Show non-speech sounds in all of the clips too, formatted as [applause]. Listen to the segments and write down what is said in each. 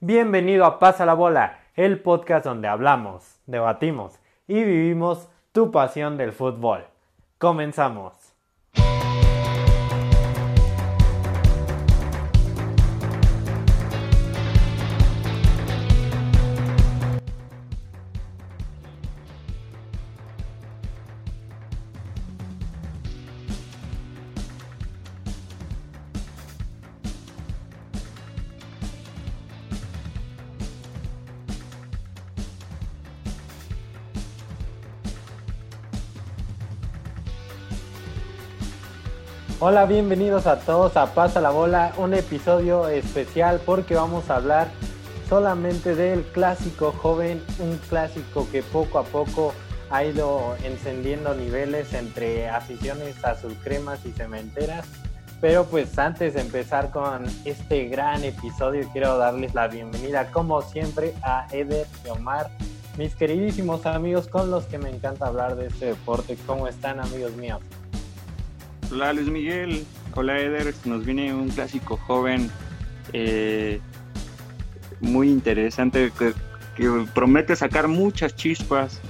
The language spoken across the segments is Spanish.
Bienvenido a Pasa la Bola, el podcast donde hablamos, debatimos y vivimos tu pasión del fútbol. Comenzamos. Hola, bienvenidos a todos a Pasa la Bola, un episodio especial porque vamos a hablar solamente del clásico joven, un clásico que poco a poco ha ido encendiendo niveles entre aficiones azulcremas y cementeras. Pero pues antes de empezar con este gran episodio, quiero darles la bienvenida como siempre a Eder y Omar, mis queridísimos amigos con los que me encanta hablar de este deporte. ¿Cómo están amigos míos? Hola Luis Miguel, hola Eder, nos viene un clásico joven eh, muy interesante que, promete sacar muchas chispas.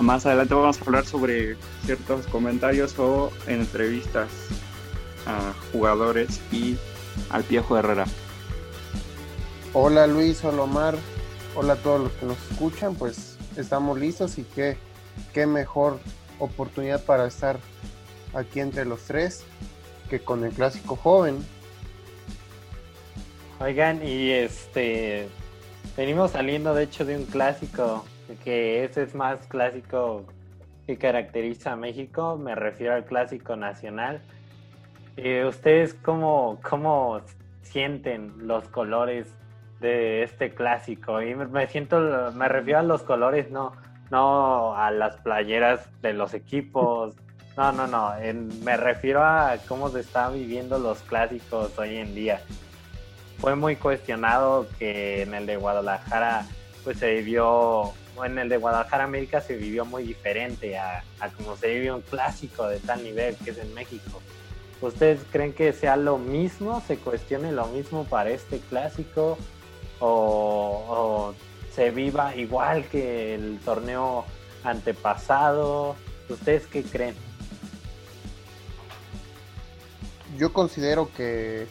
Más adelante vamos a hablar sobre ciertos comentarios o entrevistas a jugadores y al Piejo Herrera. Hola Luis, hola Omar, hola a todos los que nos escuchan, pues estamos listos y qué, qué mejor oportunidad para estar aquí entre los tres que con el clásico joven. Oigan, y este venimos saliendo de hecho de un clásico, que ese es más clásico que caracteriza a México, me refiero al clásico nacional. Eh, ¿Ustedes cómo, cómo sienten los colores de este clásico? Y me siento, me refiero a los colores, no, no a las playeras de los equipos, no, no, no. me refiero a cómo se están viviendo los clásicos hoy en día. Fue muy cuestionado que en el de Guadalajara, pues se vivió, en el de Guadalajara América se vivió muy diferente a, a como se vive un clásico de tal nivel que es en México. ¿Ustedes creen que sea lo mismo, se cuestione lo mismo para este clásico o, o se viva igual que el torneo antepasado? ¿Ustedes qué creen? Yo considero que,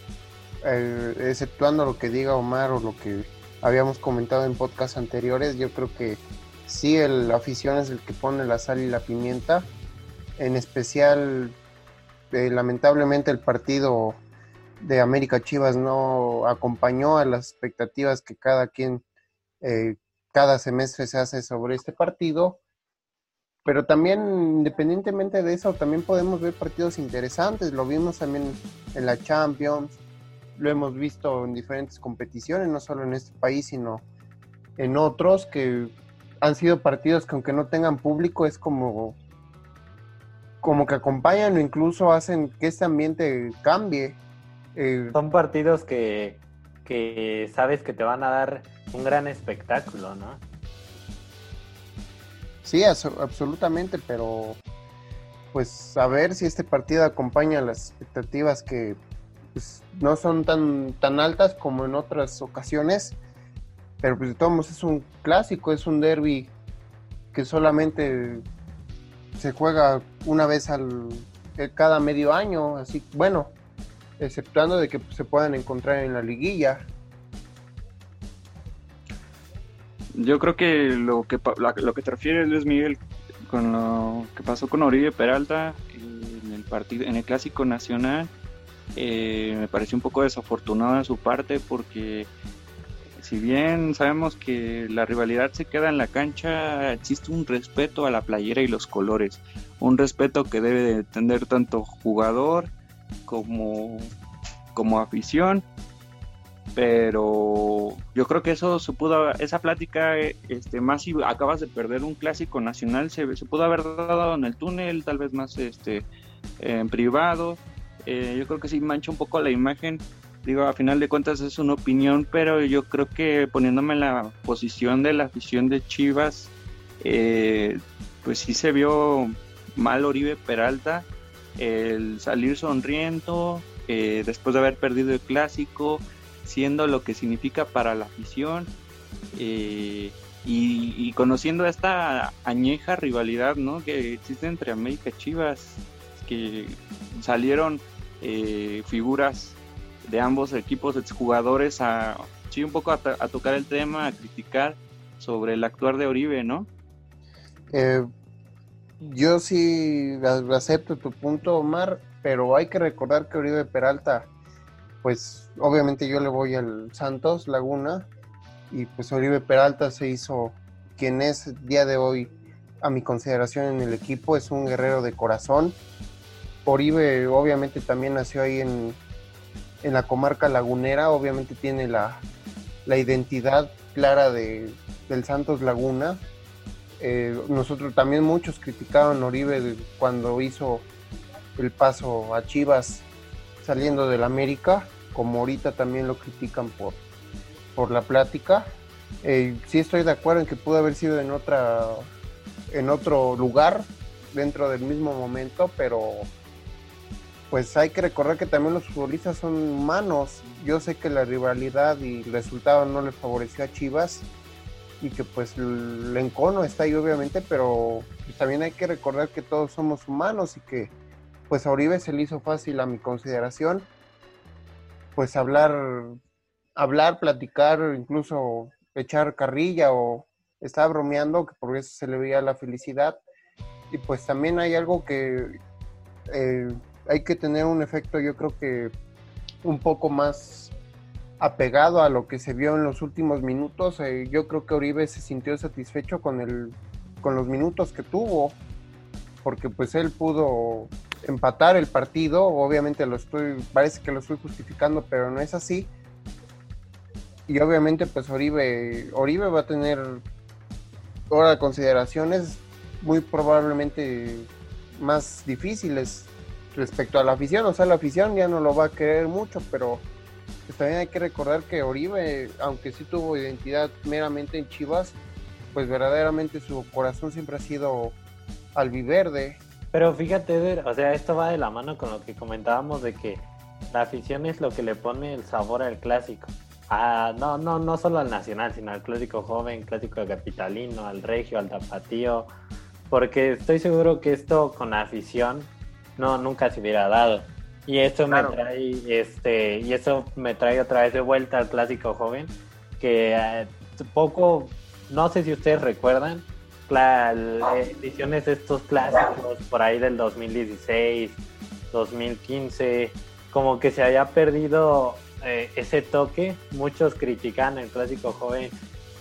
eh, exceptuando lo que diga Omar o lo que habíamos comentado en podcasts anteriores, yo creo que sí, el afición es el que pone la sal y la pimienta. En especial, eh, lamentablemente, el partido de América Chivas no acompañó a las expectativas que cada quien, eh, cada semestre se hace sobre este partido pero también independientemente de eso, también podemos ver partidos interesantes. Lo vimos también en la Champions, lo hemos visto en diferentes competiciones, no solo en este país, sino en otros que han sido partidos que aunque no tengan público es como como que acompañan o incluso hacen que este ambiente cambie. Eh, Son partidos que, que sabes que te van a dar un gran espectáculo, ¿no? Sí, absolutamente, pero pues a ver si este partido acompaña las expectativas que pues, no son tan, tan altas como en otras ocasiones, pero pues de todos modos es un clásico, es un derby que solamente se juega una vez al eh, cada medio año, así bueno, exceptuando de que se puedan encontrar en la liguilla. Yo creo que lo que lo que te refieres, Luis Miguel, con lo que pasó con Oribe Peralta en el partido, en el clásico nacional, eh, me pareció un poco desafortunado de su parte porque si bien sabemos que la rivalidad se queda en la cancha, existe un respeto a la playera y los colores, un respeto que debe de tener tanto jugador como, como afición pero yo creo que eso se pudo esa plática este más si acabas de perder un clásico nacional se, pudo haber dado en el túnel tal vez más este en privado. Eh, yo creo que sí mancha un poco la imagen. Digo a final de cuentas es una opinión pero yo creo que poniéndome en la posición de la afición de Chivas eh, pues sí se vio mal Oribe Peralta el salir sonriendo eh, después de haber perdido el clásico siendo lo que significa para la afición eh, y, conociendo esta añeja rivalidad ¿no? que existe entre América y Chivas, que salieron eh, figuras de ambos equipos, jugadores a, sí, un poco a, tocar el tema, a criticar sobre el actuar de Oribe, ¿no? Eh, yo sí acepto tu punto, Omar, pero hay que recordar que Oribe Peralta, pues obviamente yo le voy al Santos Laguna y pues Oribe Peralta se hizo quien es día de hoy a mi consideración en el equipo, es un guerrero de corazón. Oribe obviamente también nació ahí en, en la comarca lagunera, obviamente tiene la, la identidad clara de, del Santos Laguna. Eh, nosotros también muchos criticaban a Oribe cuando hizo el paso a Chivas saliendo del América, como ahorita también lo critican por, por la plática. Eh, sí estoy de acuerdo en que pudo haber sido en otra en otro lugar dentro del mismo momento, pero pues hay que recordar que también los futbolistas son humanos. Yo sé que la rivalidad y el resultado no le favoreció a Chivas y que pues el encono está ahí obviamente, pero pues, también hay que recordar que todos somos humanos y que pues a Oribe se le hizo fácil a mi consideración pues hablar, hablar, platicar, incluso echar carrilla o estar bromeando, que por eso se le veía la felicidad. Y pues también hay algo que eh, hay que tener un efecto, yo creo que un poco más apegado a lo que se vio en los últimos minutos. Eh, yo creo que Oribe se sintió satisfecho con el con los minutos que tuvo, porque pues él pudo empatar el partido. Obviamente lo estoy, parece que lo estoy justificando, pero no es así. Y obviamente pues Oribe, Oribe va a tener ahora consideraciones muy probablemente más difíciles respecto a la afición. O sea, la afición ya no lo va a querer mucho, pero pues, también hay que recordar que Oribe, aunque sí tuvo identidad meramente en Chivas, pues verdaderamente su corazón siempre ha sido albiverde. Pero fíjate, o sea, esto va de la mano con lo que comentábamos de que la afición es lo que le pone el sabor al clásico. Ah, no, no, no solo al nacional, sino al clásico joven, clásico capitalino, al regio, al tapatío, porque estoy seguro que esto con afición no, nunca se hubiera dado. Y eso me trae, este, y eso me trae otra vez de vuelta al clásico joven, que eh, poco, no sé si ustedes recuerdan, ediciones estos clásicos por ahí del 2016, 2015, como que se había perdido eh, ese toque. Muchos critican el clásico joven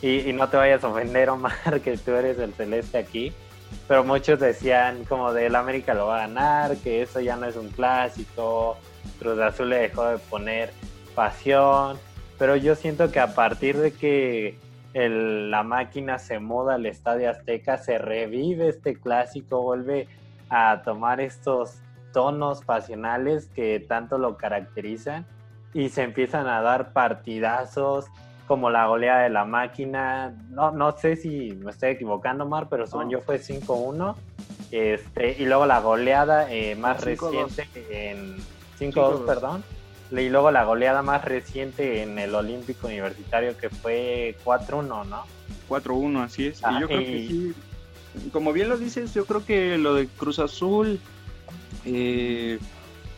y, y, no te vayas a ofender, Omar, [laughs] que tú eres el celeste aquí pero muchos decían como de el América lo va a ganar, que eso ya no es un clásico, Cruz Azul le dejó de poner pasión, pero yo siento que a partir de que la máquina se muda al Estadio Azteca, se revive este clásico, vuelve a tomar estos tonos pasionales que tanto lo caracterizan y se empiezan a dar partidazos, como la goleada de la máquina. No, no sé si me estoy equivocando, Mar, pero son yo fue 5-1. Este, y luego la goleada eh, más reciente en 5-2, perdón. Y luego la goleada más reciente en el Olímpico Universitario que fue 4-1, ¿no? 4-1, así es. y ah, yo creo que sí, como bien lo dices, yo creo que lo de Cruz Azul eh,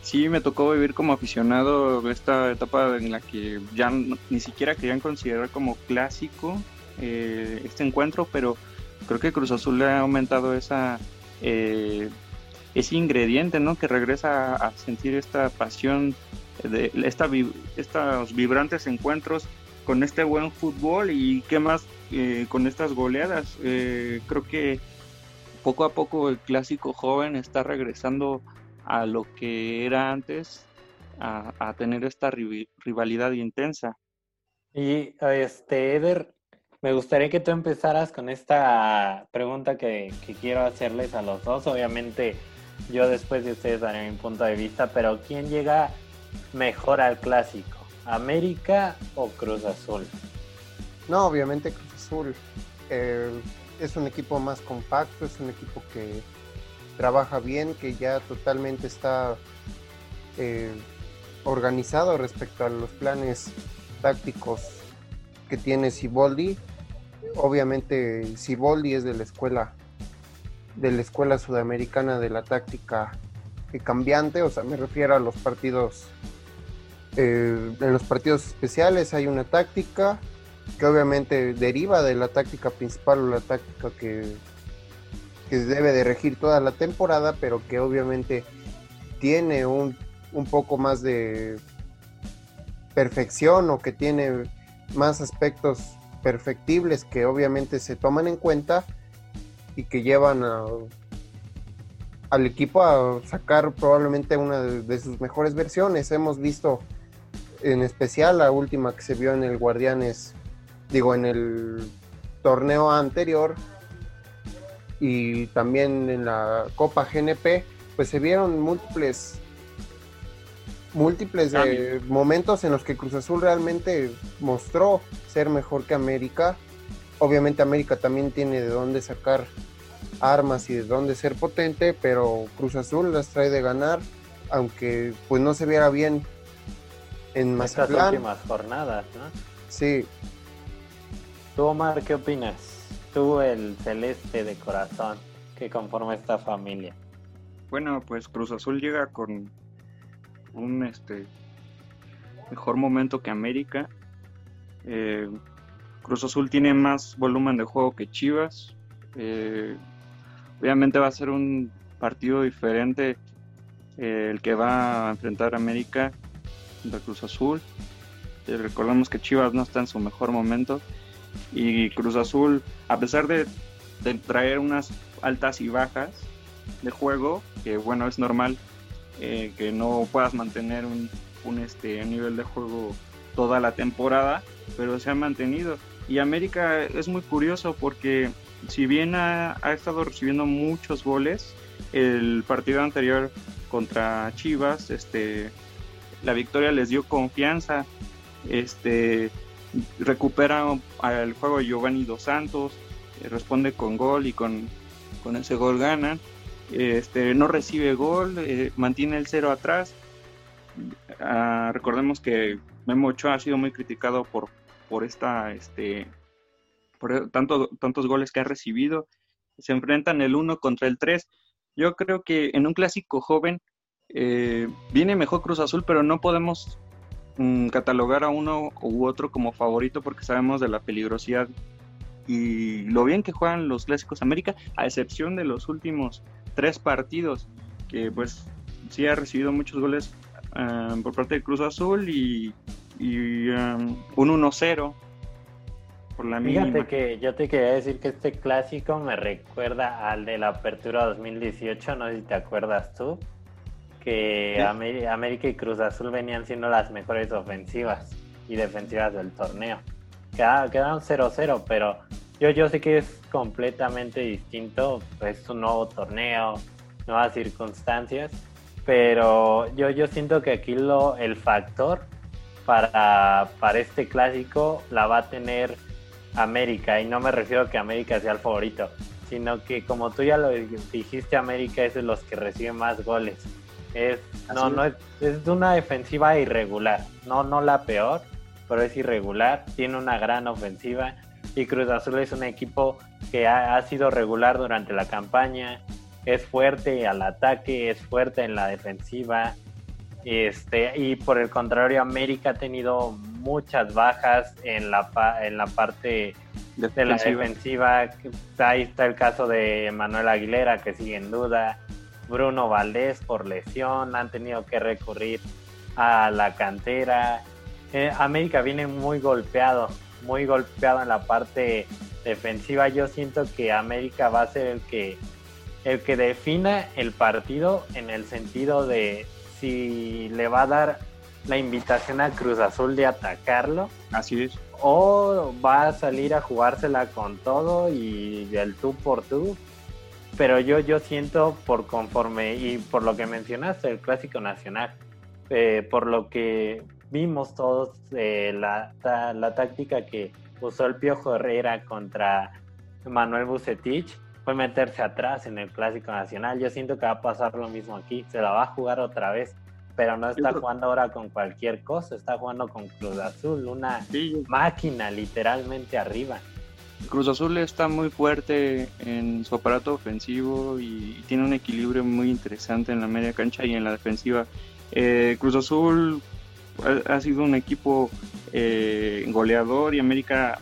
sí me tocó vivir como aficionado esta etapa en la que ya ni siquiera querían considerar como clásico eh, este encuentro, pero creo que Cruz Azul le ha aumentado esa eh, ese ingrediente, ¿no? Que regresa a, sentir esta pasión de esta, estos vibrantes encuentros con este buen fútbol y qué más eh, con estas goleadas. creo que poco a poco el clásico joven está regresando a lo que era antes, a, tener esta rivalidad intensa. Y este, Eder, me gustaría que tú empezaras con esta pregunta que, quiero hacerles a los dos. Obviamente, yo después de ustedes daré mi punto de vista, pero ¿quién llega mejor al clásico? ¿América o Cruz Azul? No, obviamente Cruz Azul. Eh, es un equipo más compacto, es un equipo que trabaja bien, que ya totalmente está eh, organizado respecto a los planes tácticos que tiene Siboldi. Obviamente Siboldi es de la escuela de la escuela sudamericana de la táctica cambiante, o sea, me refiero a los partidos eh, en los partidos especiales hay una táctica que obviamente deriva de la táctica principal o la táctica que, que debe de regir toda la temporada, pero que obviamente tiene un, un poco más de perfección o que tiene más aspectos perfectibles que obviamente se toman en cuenta y que llevan al equipo a sacar probablemente una de, sus mejores versiones. Hemos visto en especial la última que se vio en el Guardianes, digo, en el torneo anterior y también en la Copa GNP, pues se vieron múltiples múltiples eh, momentos en los que Cruz Azul realmente mostró ser mejor que América. Obviamente América también tiene de dónde sacar armas y de dónde ser potente, pero Cruz Azul las trae de ganar, aunque pues no se viera bien en Mazatlán. Estas últimas jornadas, ¿no? Sí. ¿Tú, Omar, qué opinas? Tú, el celeste de corazón que conforma esta familia. Bueno, pues Cruz Azul llega con un este mejor momento que América. Eh, Cruz Azul tiene más volumen de juego que Chivas. Eh, obviamente va a ser un partido diferente eh, el que va a enfrentar América contra Cruz Azul. recordemos que Chivas no está en su mejor momento y Cruz Azul, a pesar de, traer unas altas y bajas de juego, que bueno, es normal eh, que no puedas mantener un, un este, nivel de juego toda la temporada, pero se ha mantenido. Y América es muy curioso porque si bien ha, estado recibiendo muchos goles, el partido anterior contra Chivas, este, la victoria les dio confianza, este, recupera al juego Giovanni Dos Santos, eh, responde con gol y con, ese gol ganan este, no recibe gol, eh, mantiene el cero atrás. Ah, recordemos que Memo Ochoa ha sido muy criticado por, por esta, este, por tanto, tantos goles que ha recibido. Se enfrentan el 1 contra el 3. Yo creo que en un clásico joven eh, viene mejor Cruz Azul, pero no podemos mm, catalogar a uno u otro como favorito porque sabemos de la peligrosidad y lo bien que juegan los clásicos América, a excepción de los últimos tres partidos, que pues sí ha recibido muchos goles um, por parte de Cruz Azul y, um, un 1-0 por la Fíjate que yo te quería decir que este clásico me recuerda al de la Apertura 2018, no sé si te acuerdas tú, que América y Cruz Azul venían siendo las mejores ofensivas y defensivas del torneo. Quedaron 0-0, pero yo, yo sé que es completamente distinto, es un nuevo torneo, nuevas circunstancias, pero yo, yo siento que aquí lo, el factor para, para este clásico la va a tener América, y no me refiero a que América sea el favorito, sino que como tú ya lo dijiste, América es de los que recibe más goles. Es, no, no es, es una defensiva irregular, no, no la peor, pero es irregular, tiene una gran ofensiva y Cruz Azul es un equipo que ha, sido regular durante la campaña, es fuerte al ataque, es fuerte en la defensiva. Este, y por el contrario, América ha tenido muchas bajas en la, en la parte de la defensiva. Ahí está el caso de Manuel Aguilera, que sigue en duda. Bruno Valdés por lesión, han tenido que recurrir a la cantera. Eh, América viene muy golpeado muy golpeado en la parte defensiva. Yo siento que América va a ser el que el que defina el partido en el sentido de si le va a dar la invitación a Cruz Azul de atacarlo. Así es. O va a salir a jugársela con todo y el tú por tú. Pero yo, yo siento por conforme y por lo que mencionaste, el clásico nacional, eh, por lo que vimos todos eh, la, la, táctica que usó el Piojo Herrera contra Manuel Bucetich fue meterse atrás en el Clásico Nacional. Yo siento que va a pasar lo mismo aquí, se la va a jugar otra vez. pero no está jugando ahora con cualquier cosa, está jugando con Cruz Azul, una máquina literalmente arriba. Cruz Azul está muy fuerte en su aparato ofensivo y tiene un equilibrio muy interesante en la media cancha y en la defensiva. Eh, Cruz Azul ha, sido un equipo eh, goleador y América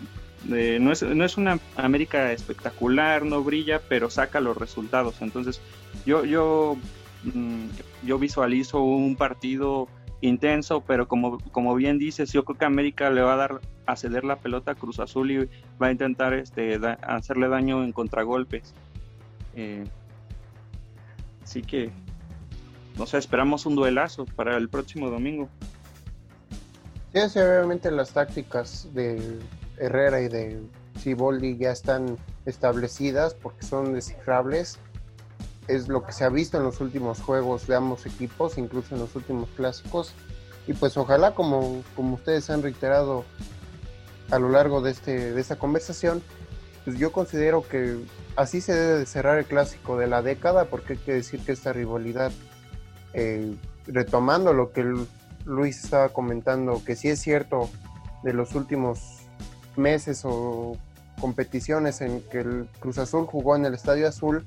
no, es, no es una América espectacular, no brilla, pero saca los resultados. Entonces yo, yo, mm, yo visualizo un partido intenso, pero como, como bien dices, yo creo que América le va a dar a ceder la pelota a Cruz Azul y va a intentar este, hacerle daño en contragolpes. Eh, así que, no sé, esperamos un duelazo para el próximo domingo. Sí, obviamente las tácticas de Herrera y de Ciboldi ya están establecidas porque son descifrables es lo que se ha visto en los últimos juegos de ambos equipos, incluso en los últimos clásicos. Y pues ojalá, como, como ustedes han reiterado a lo largo de, este, de esta conversación, pues yo considero que así se debe de cerrar el clásico de la década, porque hay que decir que esta rivalidad, eh, retomando lo que Luis estaba comentando, que sí es cierto de los últimos meses o competiciones en que el Cruz Azul jugó en el Estadio Azul,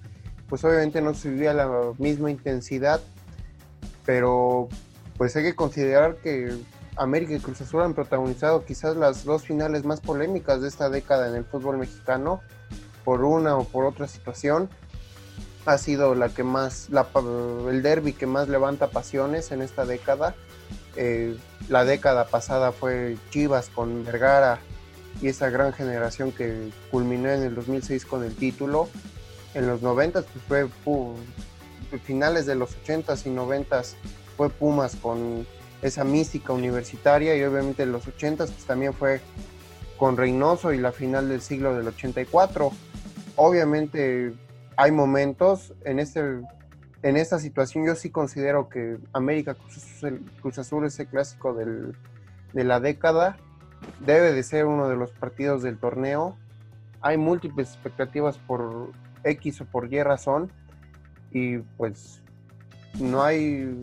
pues obviamente no se vivía la misma intensidad, pero pues hay que considerar que América y Cruz Azul han protagonizado quizás las dos finales más polémicas de esta década en el fútbol mexicano, por una o por otra situación. Ha sido la que más, el derby que más levanta pasiones en esta década. Eh, la década pasada fue Chivas con Vergara y esa gran generación que culminó en el 2006 con el título en los 90 pues fue finales de los 80s y 90s fue Pumas con esa mística universitaria y obviamente en los 80s pues también fue con Reynoso y la final del siglo del 84. Obviamente hay momentos en este en esta situación yo sí considero que América Cruz Azul, es el clásico de la década debe de ser uno de los partidos del torneo. Hay múltiples expectativas por X o por Y razón y pues no hay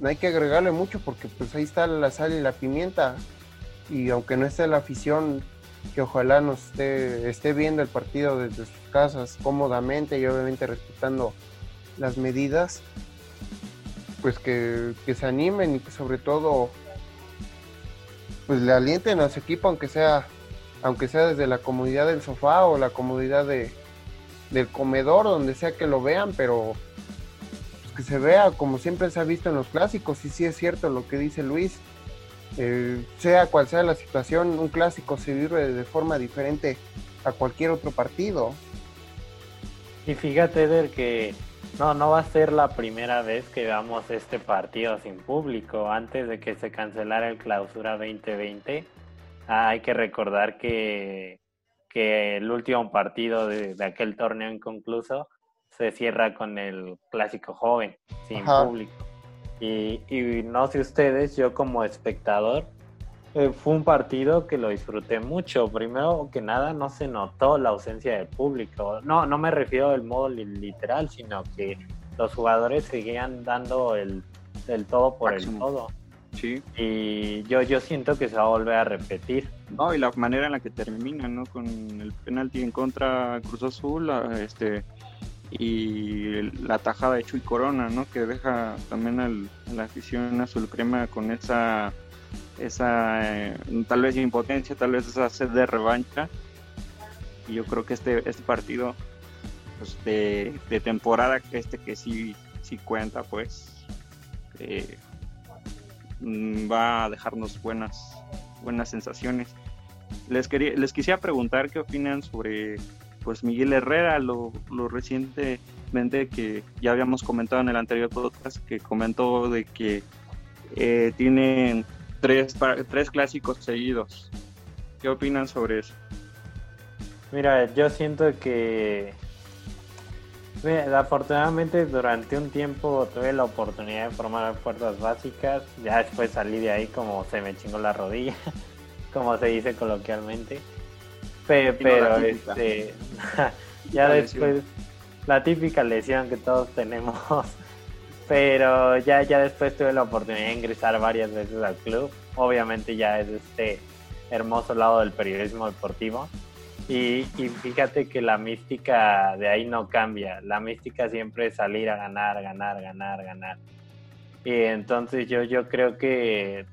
no hay que agregarle mucho porque pues ahí está la sal y la pimienta y aunque no esté la afición que ojalá nos esté, esté viendo el partido desde sus casas cómodamente y obviamente respetando las medidas pues que, que se animen y que sobre todo pues le alienten a su equipo aunque sea aunque sea desde la comodidad del sofá o la comodidad de, del comedor, donde sea que lo vean, pero pues, que se vea como siempre se ha visto en los clásicos, y sí es cierto lo que dice Luis, eh, sea cual sea la situación, un clásico se vive de forma diferente a cualquier otro partido. Y fíjate, Eder, que no, no va a ser la primera vez que veamos este partido sin público. Antes de que se cancelara el clausura 2020, hay que recordar que que el último partido de, aquel torneo inconcluso se cierra con el clásico joven, sin público. Y, no sé ustedes, yo como espectador, eh, fue un partido que lo disfruté mucho. Primero que nada, no se notó la ausencia del público. No, no me refiero al modo literal, sino que los jugadores seguían dando el, todo por el todo. Sí. Y yo, yo siento que se va a volver a repetir. No, y la manera en la que termina, ¿no? Con el penalti en contra Cruz Azul, este y la tajada de Chuy Corona, ¿no? Que deja también al, a la afición azul crema con esa esa eh, tal vez impotencia, tal vez esa sed de revancha. Y yo creo que este este partido pues, de, temporada este que sí sí cuenta, pues eh, Mm, va a dejarnos buenas, buenas sensaciones. Les, quería, les quisiera preguntar qué opinan sobre pues Miguel Herrera, lo, lo recientemente que ya habíamos comentado en el anterior podcast, que comentó de que eh, tienen tres, tres clásicos seguidos. ¿Qué opinan sobre eso? Mira, yo siento que afortunadamente durante un tiempo tuve la oportunidad de formar fuerzas básicas, ya después salí de ahí como se me chingó la rodilla, [laughs] como se dice coloquialmente. Pero, este, [laughs] ya después, la típica lesión que todos tenemos, pero ya, ya después tuve la oportunidad de ingresar varias veces al club. Obviamente ya es este hermoso lado del periodismo deportivo. Y, fíjate que la mística de ahí no cambia. La mística siempre es salir a ganar, ganar, ganar, ganar. Y entonces yo, yo creo que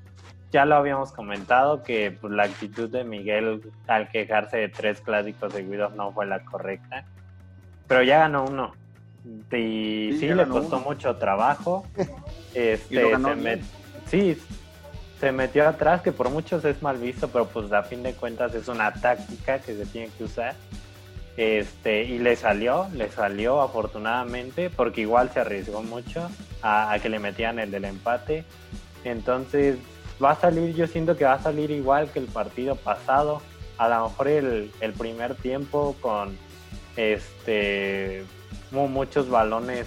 ya lo habíamos comentado que pues, la actitud de Miguel al quejarse de tres clásicos seguidos no fue la correcta. Pero ya ganó uno. Y sí, le costó mucho trabajo. [laughs] Este, se sí, se metió atrás, que por muchos es mal visto, pero pues a fin de cuentas es una táctica que se tiene que usar. Este, y le salió, le salió afortunadamente, porque igual se arriesgó mucho a, a que le metían el del empate. Entonces, va a salir, yo siento que va a salir igual que el partido pasado. A lo mejor el, el primer tiempo con este muchos balones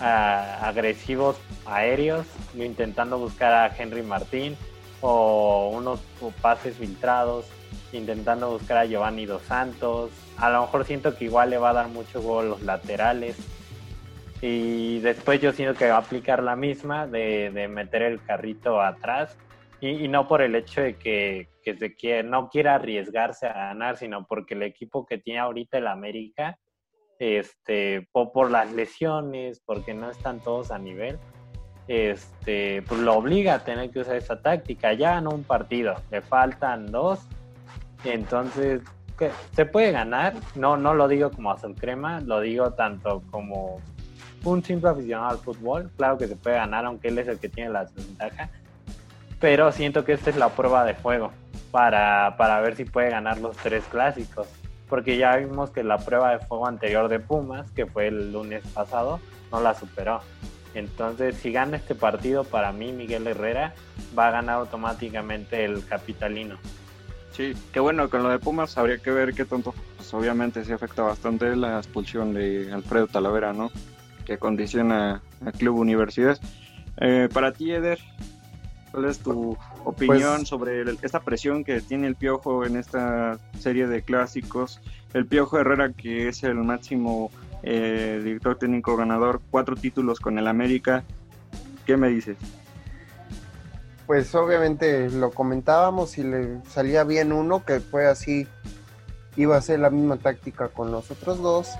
ah, agresivos aéreos, intentando buscar a Henry Martín o unos pases filtrados, intentando buscar a Giovanni Dos Santos. A lo mejor siento que igual le va a dar mucho gol los laterales. Y después yo siento que va a aplicar la misma de, de meter el carrito atrás. Y, no por el hecho de que, que se no quiera arriesgarse a ganar, sino porque el equipo que tiene ahorita el América este, por, las lesiones, porque no están todos a nivel, este, pues lo obliga a tener que usar esa táctica. Ya no un partido, le faltan dos, entonces se puede ganar. No, no lo digo como azul crema, lo digo tanto como un simple aficionado al fútbol. Claro que se puede ganar, aunque él es el que tiene la desventaja. Pero siento que esta es la prueba de fuego para, para ver si puede ganar los tres clásicos porque ya vimos que la prueba de fuego anterior de Pumas, que fue el lunes pasado, no la superó. Entonces, si gana este partido, para mí Miguel Herrera va a ganar automáticamente el capitalino. Sí, qué bueno, con lo de Pumas habría que ver qué tonto, pues obviamente sí afecta bastante la expulsión de Alfredo Talavera, ¿no? Que condiciona al Club Universidad. Eh, para ti, Eder, ¿cuál es tu opinión pues, sobre esta presión que tiene el Piojo en esta serie de clásicos. El Piojo Herrera, que es el máximo eh, director técnico ganador, cuatro títulos con el América. ¿Qué me dices? Pues obviamente lo comentábamos y le salía bien uno, que fue así, iba a ser la misma táctica con los otros dos.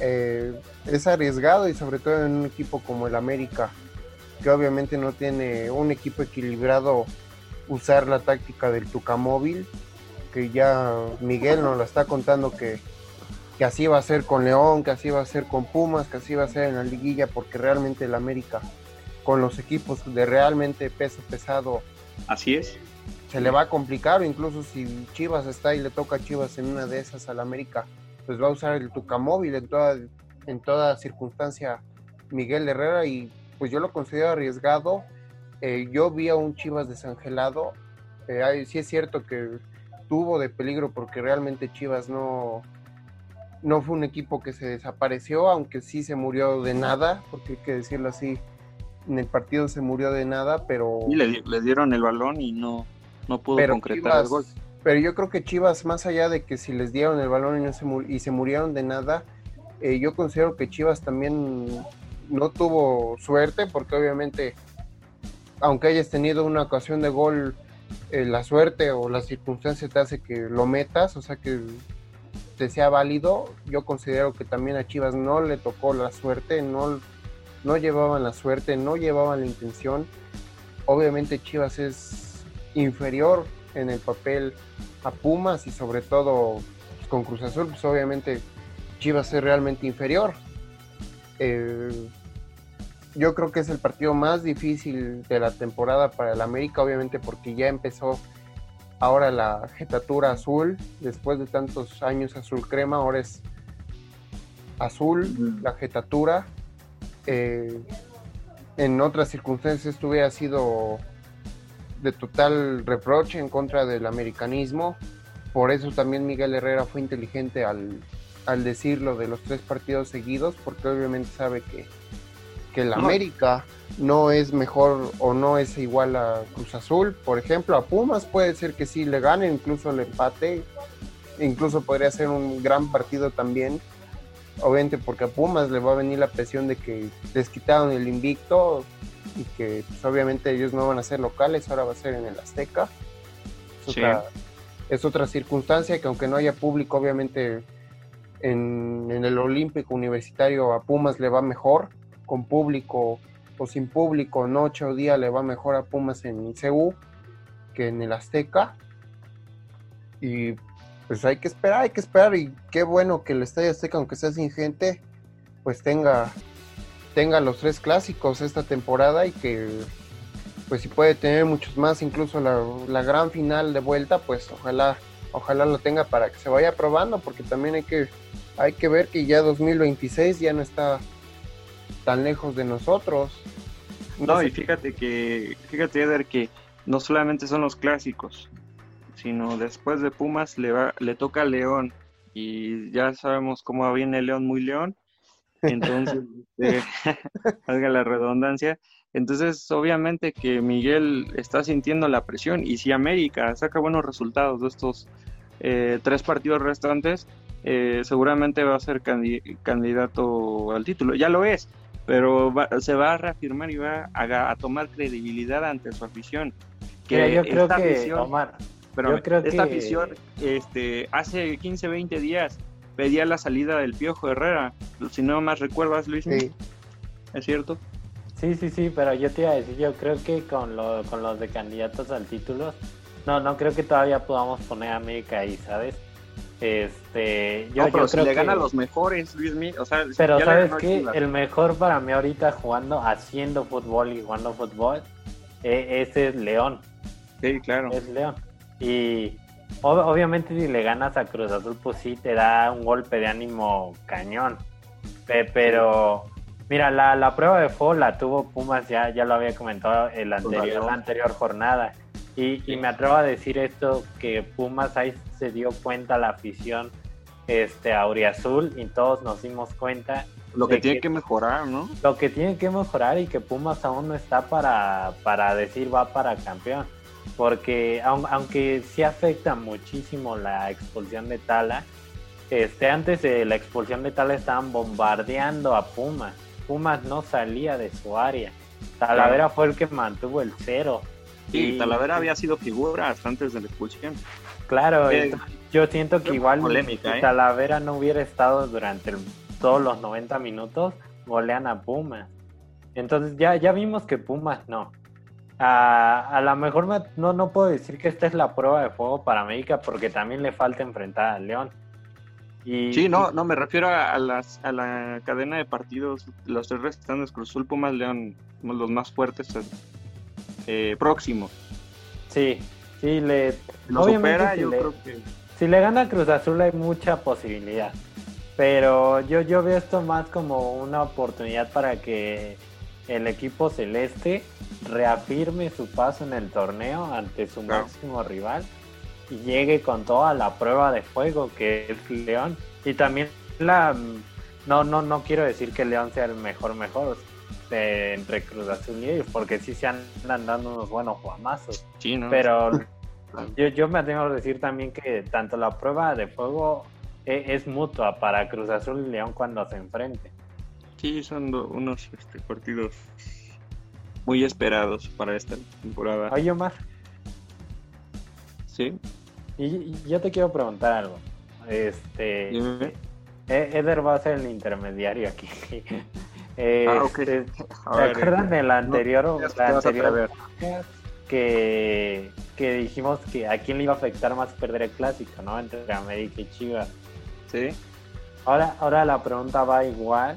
Eh, es arriesgado y sobre todo en un equipo como el América, que obviamente no tiene un equipo equilibrado usar la táctica del Tucamóvil, que ya Miguel nos la está contando que, que así va a ser con León, que así va a ser con Pumas, que así va a ser en la liguilla, porque realmente el América con los equipos de realmente peso pesado. Así es. Se le va a complicar, incluso si Chivas está y le toca a Chivas en una de esas al América, pues va a usar el Tucamóvil en toda, en toda circunstancia Miguel Herrera y pues yo lo considero arriesgado eh, yo vi a un Chivas desangelado. Eh, sí es cierto que tuvo de peligro porque realmente Chivas no, no fue un equipo que se desapareció, aunque sí se murió de nada, porque hay que decirlo así, en el partido se murió de nada, pero... Y le, dieron el balón y no, no pudo concretar el gol. Pero yo creo que Chivas, más allá de que si les dieron el balón y, no se, y se murieron de nada, eh, yo considero que Chivas también no tuvo suerte, porque obviamente aunque hayas tenido una ocasión de gol, eh, la suerte o la circunstancia te hace que lo metas, o sea que te sea válido. Yo considero que también a Chivas no le tocó la suerte, no, no llevaban la suerte, no llevaban la intención. Obviamente Chivas es inferior en el papel a Pumas y sobre todo pues, con Cruz Azul, pues obviamente Chivas es realmente inferior. Eh, yo creo que es el partido más difícil de la temporada para el América, obviamente porque ya empezó ahora la jetatura azul, después de tantos años azul crema, ahora es azul la jetatura. Eh, en otras circunstancias esto hubiera sido de total reproche en contra del americanismo. Por eso también Miguel Herrera fue inteligente al, al decirlo de los tres partidos seguidos, porque obviamente sabe que que el América no es mejor o no es igual a Cruz Azul, por ejemplo, a Pumas puede ser que sí le gane, incluso el empate, incluso podría ser un gran partido también, obviamente porque a Pumas le va a venir la presión de que les quitaron el invicto y que pues, obviamente ellos no van a ser locales, ahora va a ser en el Azteca. Es, otra, es otra circunstancia que aunque no haya público, obviamente en, el Olímpico Universitario a Pumas le va mejor, con público o sin público, noche o día le va mejor a Pumas en CU que en el Azteca. Y pues hay que esperar, hay que esperar y qué bueno que el Estadio Azteca, aunque sea sin gente, pues tenga, tenga los tres clásicos esta temporada y que pues si puede tener muchos más, incluso la, gran final de vuelta, pues ojalá, ojalá lo tenga para que se vaya probando, porque también hay que, hay que ver que ya 2026 ya no está tan lejos de nosotros. No, y fíjate que, fíjate Eder, que no solamente son los clásicos, sino después de Pumas le, va, le toca León y ya sabemos cómo viene León muy León, entonces, [laughs] este, [laughs] valga la redundancia, entonces obviamente que Miguel está sintiendo la presión y si América saca buenos resultados de estos eh, tres partidos restantes, eh, seguramente va a ser candidato al título, ya lo es, pero se va a reafirmar y va a, tomar credibilidad ante su afición. Que yo creo que, Omar, pero esta afición este, hace 15, 20 días pedía la salida del Piojo Herrera. Si no más recuerdas, Luis. Sí. ¿Es cierto? Sí, sí, sí, pero yo te iba a decir, yo creo que con, lo, con los de candidatos al título, no, no creo que todavía podamos poner a América ahí, ¿sabes? Este, yo, no, pero si le gana a los mejores, Luis o sea, Pero ¿sabes qué? El mejor para mí ahorita jugando, haciendo fútbol y jugando fútbol, e, ese es León. Sí, claro. Es León. Y obviamente si le ganas a Cruz Azul, pues sí te da un golpe de ánimo cañón. pero mira, la, la, prueba de fuego la tuvo Pumas, ya, ya lo había comentado en la anterior, la anterior jornada. Y, y, me atrevo a decir esto, que Pumas ahí se dio cuenta la afición este, Auriazul y todos nos dimos cuenta. Lo que tiene que, mejorar, ¿no? Lo que tiene que mejorar y que Pumas aún no está para, para decir va para campeón porque aunque sí afecta muchísimo la expulsión de Tala, este, antes de la expulsión de Tala estaban bombardeando a Pumas. Pumas no salía de su área. Talavera fue el que mantuvo el cero. Sí, Talavera había sido figura hasta antes de la expulsión. Claro, eh, yo siento que igual si ¿eh? Talavera no hubiera estado durante todos los 90 minutos, golean a Pumas. Entonces ya, ya vimos que Pumas no a, a lo mejor no, no puedo decir que esta es la prueba de fuego para América porque también le falta enfrentar al León. Y, sí, no, no, me refiero a, las, a la cadena de partidos, los tres restantes, Cruzul, Pumas, León, los más fuertes eh, próximos. Sí, sí, le... Lo supera, yo creo que... Si le gana Cruz Azul hay mucha posibilidad, pero yo, yo veo esto más como una oportunidad para que el equipo celeste reafirme su paso en el torneo ante su máximo rival y llegue con toda la prueba de fuego que es León. Y también la no, no, no quiero decir que León sea el mejor mejor entre Cruz Azul y ellos, porque sí se andan dando unos buenos guamazos. Pero [laughs] yo, yo me atrevo a decir también que tanto la prueba de fuego es, es mutua para Cruz Azul y León cuando se enfrenten. Sí, son unos este, partidos muy esperados para esta temporada. Oye, Omar. Sí. Y, yo te quiero preguntar algo. Este. E-, Eder va a ser el intermediario aquí. [laughs] ah, okay. Este, ¿Se acuerdan de la anterior, la anterior que, que dijimos que a quién le iba a afectar más perder el clásico, ¿no? Entre América y Chivas. Sí. Ahora, ahora la pregunta va igual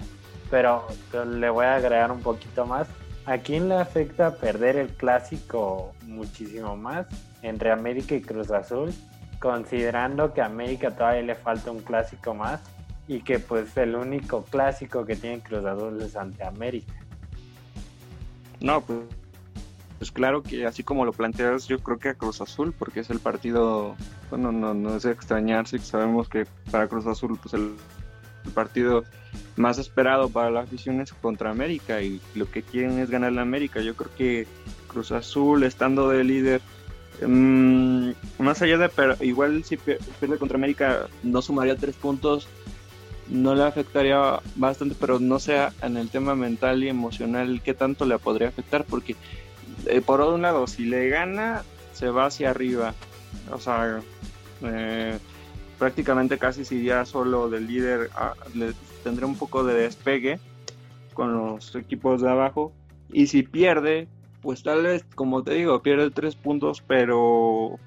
pero, le voy a agregar un poquito más. ¿A quién le afecta perder el clásico muchísimo más entre América y Cruz Azul? Considerando que a América todavía le falta un clásico más y que pues el único clásico que tiene Cruz Azul es ante América. No, pues, pues claro que así como lo planteas, yo creo que a Cruz Azul, porque es el partido, bueno, no, no es extrañarse, sabemos que para Cruz Azul pues el el partido más esperado para la afición es contra América y lo que quieren es ganar la América. Yo creo que Cruz Azul, estando de líder, mm, más allá de, pero igual si pierde contra América no sumaría tres puntos, no le afectaría bastante, pero no sé en el tema mental y emocional qué tanto le podría afectar, porque eh, por un lado, si le gana, se va hacia arriba, o sea, eh, prácticamente casi si ya solo del líder, ah, le tendrá un poco de despegue con los equipos de abajo, y si pierde, pues tal vez, como te digo, pierde tres puntos, pero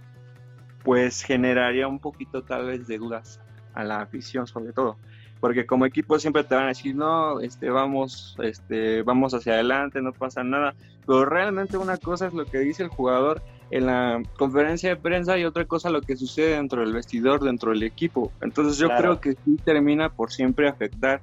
pues generaría un poquito tal vez de dudas a la afición sobre todo porque como equipo siempre te van a decir no este vamos este vamos hacia adelante no pasa nada pero realmente una cosa es lo que dice el jugador en la conferencia de prensa y otra cosa lo que sucede dentro del vestidor dentro del equipo. Entonces yo creo que sí termina por siempre afectar.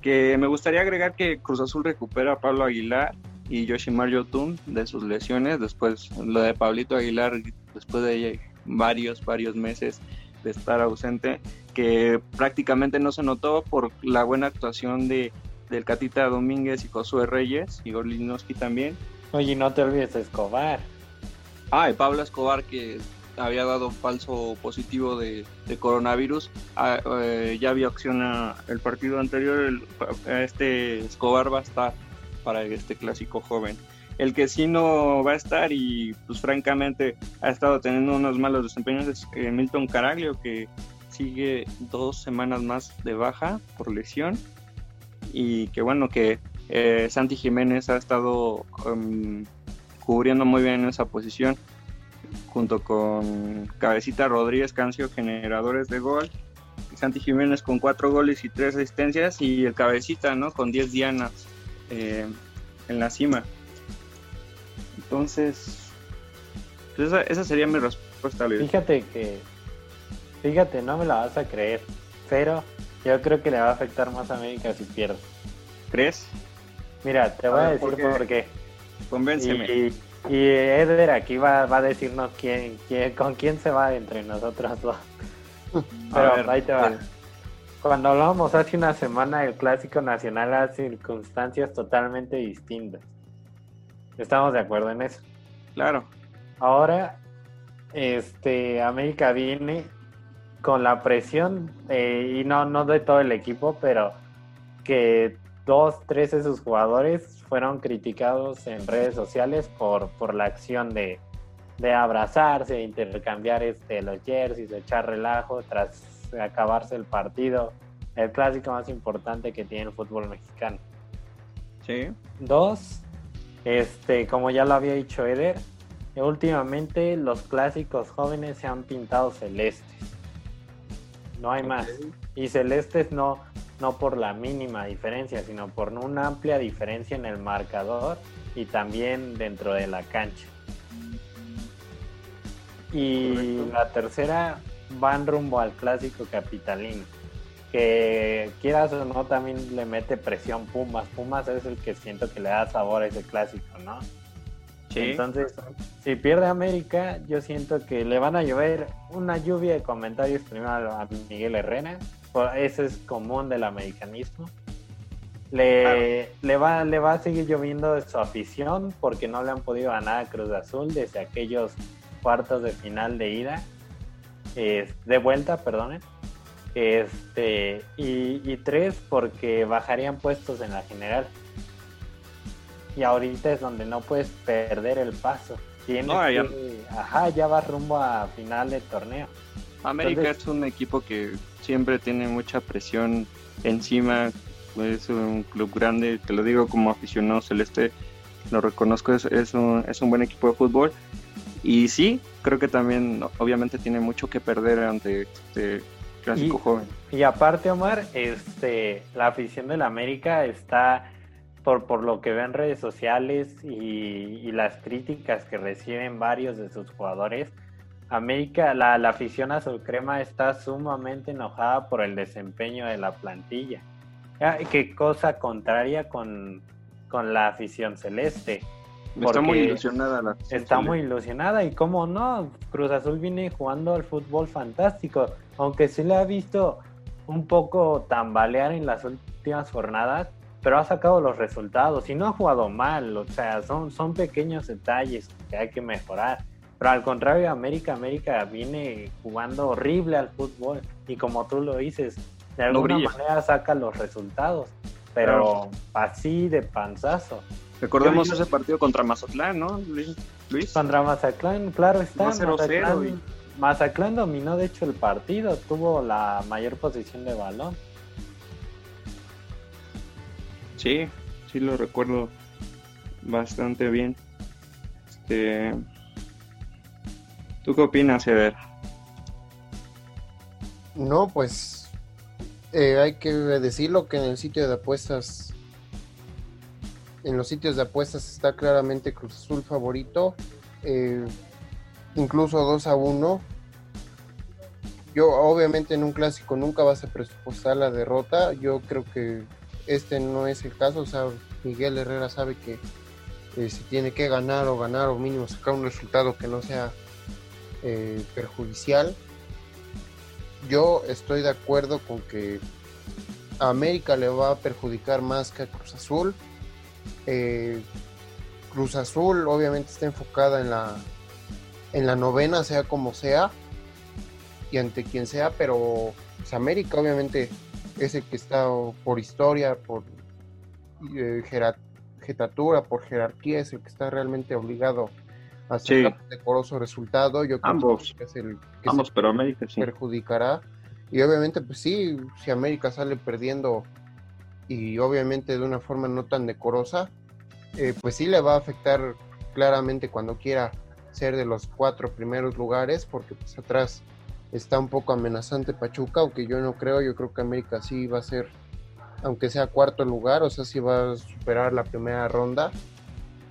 Que me gustaría agregar que Cruz Azul recupera a Pablo Aguilar y Yoshimar Yotun de sus lesiones después lo de Pablito Aguilar después de varios varios meses de estar ausente que prácticamente no se notó por la buena actuación de del Catita Domínguez y Josué Reyes y Gorlinowski también. Oye, no te olvides de Escobar. Ah, y Pablo Escobar que había dado falso positivo de, coronavirus. Ah, eh, ya había opción a el partido anterior. este Escobar va a estar para este clásico joven. El que sí no va a estar y pues francamente ha estado teniendo unos malos desempeños es eh, Milton Caraglio que sigue dos semanas más de baja por lesión. Y que bueno que eh, Santi Jiménez ha estado em, cubriendo muy bien esa posición junto con Cabecita Rodríguez Cancio generadores de gol. Santi Jiménez con cuatro goles y tres asistencias y el Cabecita no con diez dianas eh, en la cima. Entonces pues esa, esa sería mi respuesta fíjate que Fíjate, no me la vas a creer, pero yo creo que le va a afectar más a América si pierde. ¿Crees? Mira, te voy a, decir por qué. Convénceme. Y, y, Eder aquí va, va a decirnos quién, quién, con quién se va entre nosotros dos. [laughs] Pero ahí te va. Cuando hablábamos hace una semana del Clásico Nacional a circunstancias totalmente distintas. Estamos de acuerdo en eso. Claro. Ahora, este, América viene con la presión, eh, y no, no de todo el equipo, pero que dos, tres de sus jugadores fueron criticados en redes sociales por, por la acción de, de abrazarse, intercambiar este, los jerseys, de echar relajo tras acabarse el partido, el clásico más importante que tiene el fútbol mexicano. Sí. Dos, este, como ya lo había dicho Eder, últimamente los clásicos jóvenes se han pintado celestes no hay más. Y Celestes no, no por la mínima diferencia, sino por una amplia diferencia en el marcador y también dentro de la cancha. Y la tercera van rumbo al clásico capitalino, que quieras o no también le mete presión Pumas. Pumas es el que siento que le da sabor a ese clásico, ¿no? Entonces, si pierde América, yo siento que le van a llover una lluvia de comentarios primero a Miguel Herrera. Eso es común del americanismo. Le, le, va, le va a seguir lloviendo su afición porque no le han podido ganar a Cruz Azul desde aquellos cuartos de final de ida, de vuelta, perdonen. Este, y, y tres, porque bajarían puestos en la general y ahorita es donde no puedes perder el paso. Tienes ya... ajá, ya va rumbo a final del torneo. América es un equipo que siempre tiene mucha presión encima, es un club grande, te lo digo como aficionado celeste, lo reconozco, es, es, un, es un buen equipo de fútbol. Y sí, creo que también obviamente tiene mucho que perder ante este clásico joven. Y aparte, Omar, este, la afición del América está por, por lo que ven redes sociales y, las críticas que reciben varios de sus jugadores, América, la, la afición azul crema está sumamente enojada por el desempeño de la plantilla. Ah, qué cosa contraria con, con la afición celeste. Está muy ilusionada la Está muy ilusionada y cómo no, Cruz Azul viene jugando al fútbol fantástico, aunque se le ha visto un poco tambalear en las últimas jornadas, pero ha sacado los resultados y no ha jugado mal, o sea, son, son pequeños detalles que hay que mejorar. Pero al contrario, América, América viene jugando horrible al fútbol y como tú lo dices, de alguna manera saca los resultados, pero así de panzazo. Recordemos ese partido contra Mazatlán, ¿no, Luis? Contra Mazatlán, claro está. Mazatlán, dominó de hecho el partido, tuvo la mayor posición de balón. Sí, sí lo recuerdo bastante bien. Este, ¿Tú qué opinas, Eder? No, pues eh, hay que decirlo que en el sitio de apuestas, en los sitios de apuestas está claramente Cruz Azul favorito, eh, incluso 2 a 1. Yo obviamente en un clásico nunca vas a presupuestar la derrota, yo creo que este no es el caso, o sea, Miguel Herrera sabe que eh, si tiene que ganar o ganar o mínimo sacar un resultado que no sea eh, perjudicial. Yo estoy de acuerdo con que a América le va a perjudicar más que a Cruz Azul. Eh, Cruz Azul obviamente está enfocada en la, en la novena, sea como sea, y ante quien sea, pero pues, América obviamente es el que está por historia, por eh, jetatura, por jerarquía, es el que está realmente obligado hacer un decoroso resultado. Yo creo ambos, que es el que ambos, pero América sí. perjudicará. Y obviamente, pues sí, si América sale perdiendo y obviamente de una forma no tan decorosa, eh, pues sí le va a afectar claramente cuando quiera ser de los cuatro primeros lugares, porque pues atrás está un poco amenazante Pachuca, aunque yo no creo, yo creo que América sí va a ser, aunque sea cuarto lugar, o sea, sí va a superar la primera ronda.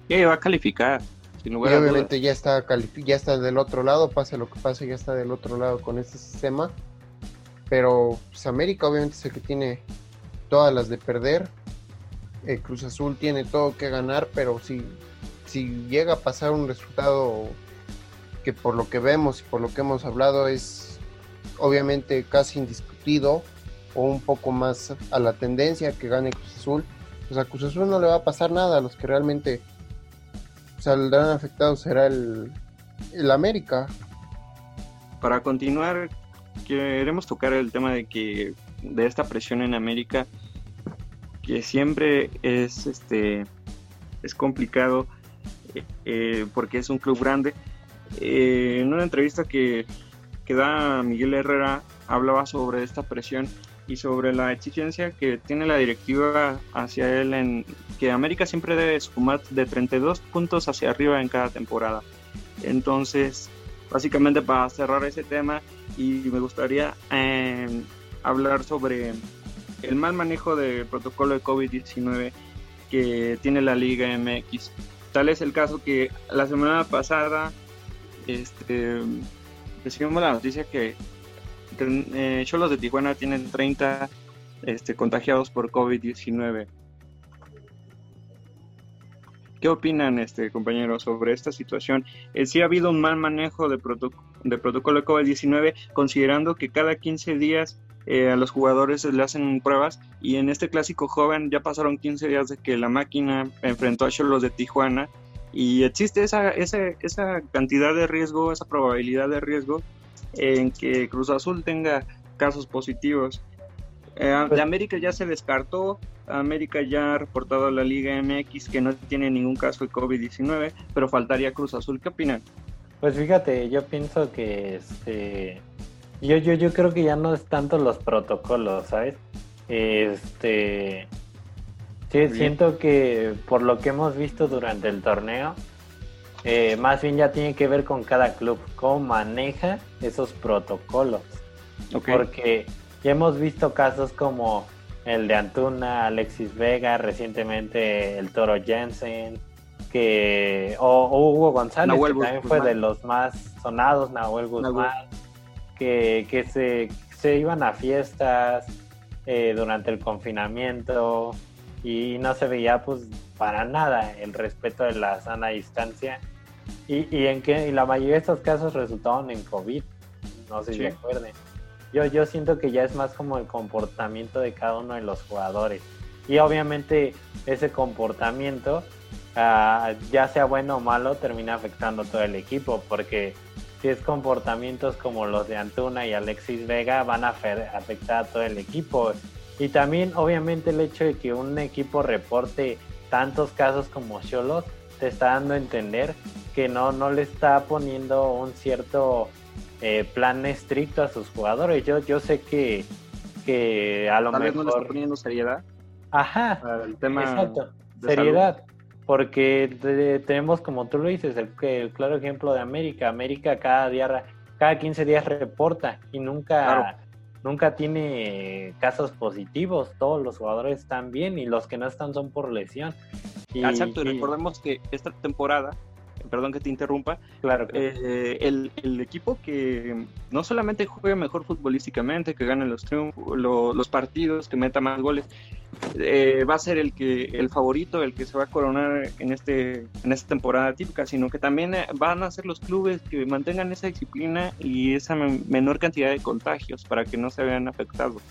Y va a calificar y obviamente ya está, ya está del otro lado, pase lo que pase, ya está del otro lado con este sistema. Pero pues, América obviamente es el que tiene todas las de perder. El Cruz Azul tiene todo que ganar, pero si, si llega a pasar un resultado que por lo que vemos y por lo que hemos hablado es obviamente casi indiscutido o un poco más a la tendencia que gane Cruz Azul, pues a Cruz Azul no le va a pasar nada a los que realmente saldrán afectados será el, el América. Para continuar, queremos tocar el tema de que de esta presión en América que siempre es este es complicado eh, eh, porque es un club grande eh, en una entrevista que, que da Miguel Herrera hablaba sobre esta presión y sobre la exigencia que tiene la directiva hacia él en que América siempre debe sumar de 32 puntos hacia arriba en cada temporada. Entonces, básicamente para cerrar ese tema y me gustaría em, hablar sobre el mal manejo del protocolo de COVID-19 que tiene la Liga MX. Tal es el caso que la semana pasada este, recibimos la noticia que eh, Cholos de Tijuana tienen 30 este, contagiados por COVID-19. ¿Qué opinan, este, compañeros, sobre esta situación? Eh, sí ha habido un mal manejo de, de protocolo de COVID-19, considerando que cada 15 días eh, a los jugadores le hacen pruebas y en este clásico joven ya pasaron 15 días de que la máquina enfrentó a Cholos de Tijuana y existe esa, esa, esa cantidad de riesgo, esa probabilidad de riesgo en que Cruz Azul tenga casos positivos. Eh, pues de América ya se descartó, América ya ha reportado a la Liga MX que no tiene ningún caso de COVID-19, pero faltaría Cruz Azul. ¿Qué opinan? Pues fíjate, yo pienso que este yo, yo, yo creo que ya no es tanto los protocolos, ¿sabes? Este sí, siento que por lo que hemos visto durante el torneo, eh, más bien ya tiene que ver con cada club, cómo maneja esos protocolos. Porque ya hemos visto casos como el de Antuna, Alexis Vega, recientemente el Toro Jensen, que o, Hugo González, que también fue de los más sonados, Nahuel. Guzmán, Que, que se, se, iban a fiestas eh, durante el confinamiento y no se veía pues para nada el respeto de la sana distancia y, y en que y la mayoría de estos casos resultaron en COVID, no sé si recuerden. Yo, yo siento que ya es más como el comportamiento de cada uno de los jugadores. Y obviamente ese comportamiento, ah, ya sea bueno o malo, termina afectando a todo el equipo, porque si es comportamientos como los de Antuna y Alexis Vega van a afectar a todo el equipo. Y también obviamente el hecho de que un equipo reporte tantos casos como Cholos te está dando a entender que no, no le está poniendo un cierto eh, plan estricto a sus jugadores. Yo, yo sé que, que a lo mejor... no le está poniendo seriedad. Ajá. El tema exacto. Seriedad. Porque tenemos, como tú lo dices, el, el, claro ejemplo de América. América cada día, cada 15 días reporta y nunca, nunca tiene casos positivos. Todos los jugadores están bien y los que no están son por lesión. Exacto, y recordemos que esta temporada perdón que te interrumpa. Claro. Eh, el, el, equipo que no solamente juega mejor futbolísticamente, que gane los triunfos, los partidos, que meta más goles, eh, va a ser el que el favorito, el que se va a coronar en este en esta temporada típica, sino que también eh, van a ser los clubes que mantengan esa disciplina y esa menor cantidad de contagios para que no se vean afectados.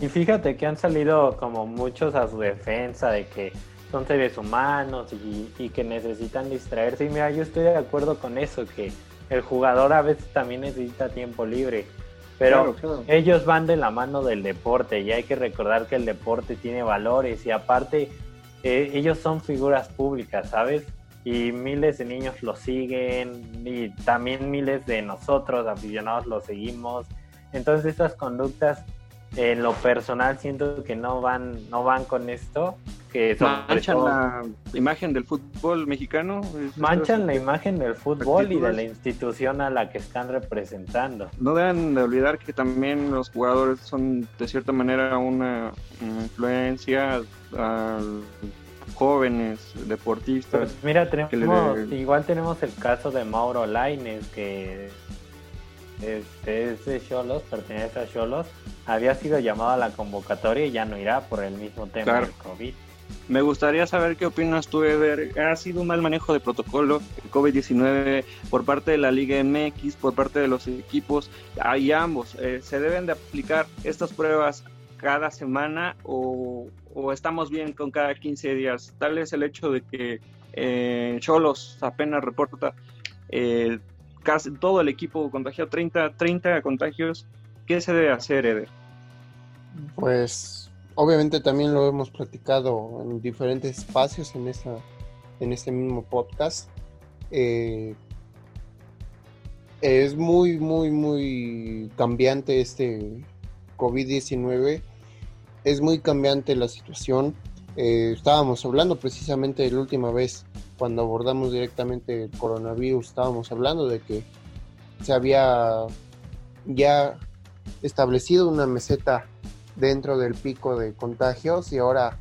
Y fíjate que han salido como muchos a su defensa de que son seres humanos y, que necesitan distraerse. Y mira, yo estoy de acuerdo con eso, que el jugador a veces también necesita tiempo libre. Pero ellos van de la mano del deporte y hay que recordar que el deporte tiene valores y aparte eh, ellos son figuras públicas, ¿sabes? Y miles de niños lo siguen y también miles de nosotros aficionados lo seguimos. Entonces estas conductas en lo personal siento que no van, no van con esto manchan la imagen del fútbol mexicano. Manchan la imagen del fútbol y de la institución a la que están representando. No deben de olvidar que también los jugadores son de cierta manera una influencia a jóvenes deportistas. Pues mira, tenemos, igual tenemos el caso de Mauro Laines que este, es de Cholos, pertenece a Cholos, había sido llamado a la convocatoria y ya no irá por el mismo tema del COVID. Me gustaría saber qué opinas tú, Eder. ¿Ha sido un mal manejo de protocolo COVID-19 por parte de la Liga MX, por parte de los equipos? Hay ambos. Eh, ¿Se deben de aplicar estas pruebas cada semana o, estamos bien con cada 15 días? Tal es el hecho de que eh, Cholos apenas reporta eh, casi todo el equipo contagiado, 30, 30 contagios. ¿Qué se debe hacer, Eder? Pues obviamente también lo hemos platicado en diferentes espacios en, esta, en este mismo podcast. Eh, es muy, muy, muy cambiante este COVID-19. Es muy cambiante la situación. Eh, estábamos hablando precisamente la última vez cuando abordamos directamente el coronavirus, estábamos hablando de que se había ya establecido una meseta dentro del pico de contagios y ahora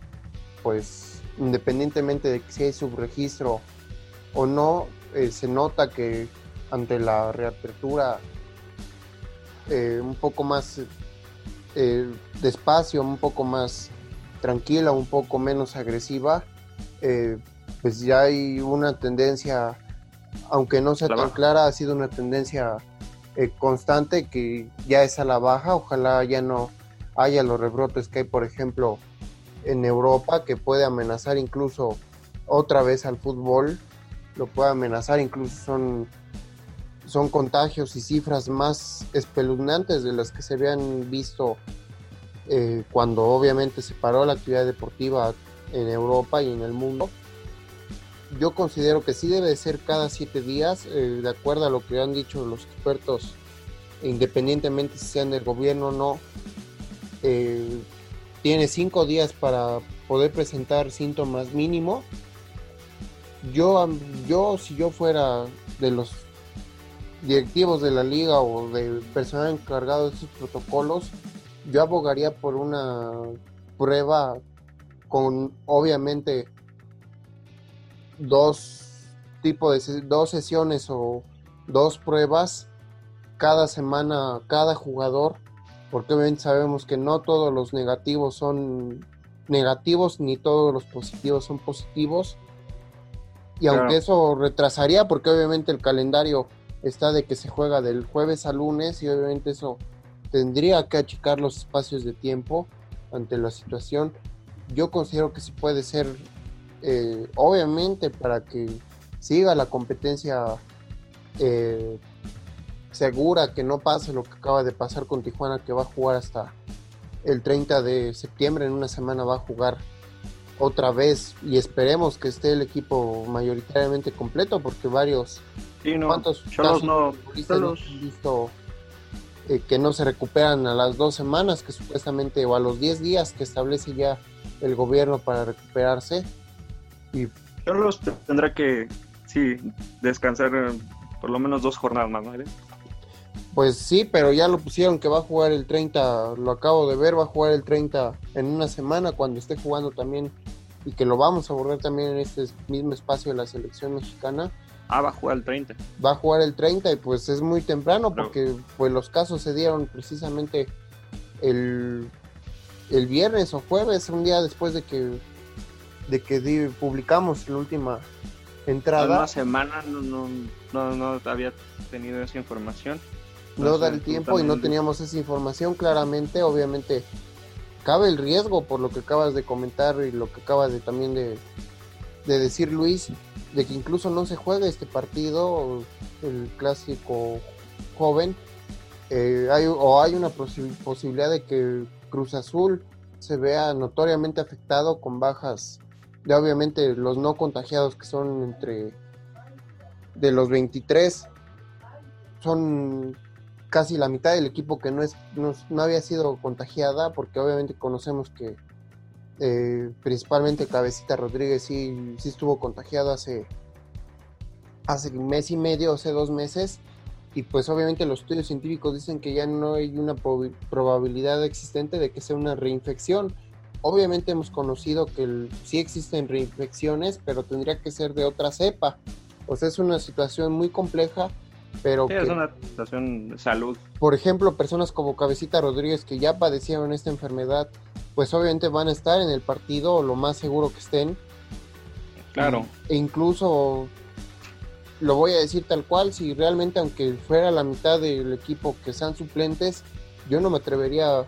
pues independientemente de si hay subregistro o no, eh, se nota que ante la reapertura eh, un poco más eh, despacio, un poco más tranquila, un poco menos agresiva, pues ya hay una tendencia, aunque no sea tan clara, ha sido una tendencia constante que ya es a la baja, ojalá ya no haya los rebrotes que hay, por ejemplo, en Europa, que puede amenazar incluso otra vez al fútbol, lo puede amenazar, incluso son, son contagios y cifras más espeluznantes de las que se habían visto eh, cuando obviamente se paró la actividad deportiva en Europa y en el mundo. Yo considero que sí debe ser cada siete días, eh, de acuerdo a lo que han dicho los expertos, independientemente si sean del gobierno o no, eh, tiene cinco días para poder presentar síntomas mínimo. Yo, yo, si yo fuera de los directivos de la liga o del personal encargado de estos protocolos, yo abogaría por una prueba con obviamente dos tipos de dos sesiones o dos pruebas cada semana cada jugador porque obviamente sabemos que no todos los negativos son negativos ni todos los positivos son positivos. Y aunque eso retrasaría, porque obviamente el calendario está de que se juega del jueves al lunes y obviamente eso tendría que achicar los espacios de tiempo ante la situación. Yo considero que sí puede ser, eh, obviamente, para que siga la competencia eh, segura que no pase lo que acaba de pasar con Tijuana, que va a jugar hasta el 30 de septiembre, en una semana va a jugar otra vez y esperemos que esté el equipo mayoritariamente completo porque varios Sí, no, ¿Cuántos Cholos casos no, visto eh, que no se recuperan a las dos semanas que supuestamente o a los 10 días que establece ya el gobierno para recuperarse y Cholos tendrá que, sí, descansar eh, por lo menos dos jornadas más, ¿no? pues sí pero ya lo pusieron que va a jugar el 30 lo acabo de ver va a jugar el 30 en una semana cuando esté jugando también y que lo vamos a abordar también en este mismo espacio de la selección mexicana Ah, va a jugar el 30. va a jugar el 30 y pues es muy temprano porque pues los casos se dieron precisamente el, el viernes o jueves, un día después de que de que di- publicamos la última entrada, Una semana no, no, no, no había tenido esa información. no da sé, el tiempo y no teníamos esa información claramente, obviamente cabe el riesgo por lo que acabas de comentar y lo que acabas de también de, de decir Luis, de que incluso no se juegue este partido, el clásico joven, eh, hay, o hay una posi- posibilidad de que Cruz Azul se vea notoriamente afectado con bajas de obviamente los no contagiados que son entre de los 23 son casi la mitad del equipo que no es no, no había sido contagiada porque obviamente conocemos que eh, principalmente Cabecita Rodríguez sí, sí estuvo contagiado hace hace un mes y medio hace dos meses y pues obviamente los estudios científicos dicen que ya no hay una prob- probabilidad existente de que sea una reinfección obviamente hemos conocido que el- sí existen reinfecciones pero tendría que ser de otra cepa o sea es una situación muy compleja pero Sí, que es una situación de salud. por ejemplo, personas como Cabecita Rodríguez que ya padecieron esta enfermedad, pues obviamente van a estar en el partido, lo más seguro que estén. Claro. E incluso, lo voy a decir tal cual, si realmente aunque fuera la mitad del equipo que sean suplentes, yo no me atrevería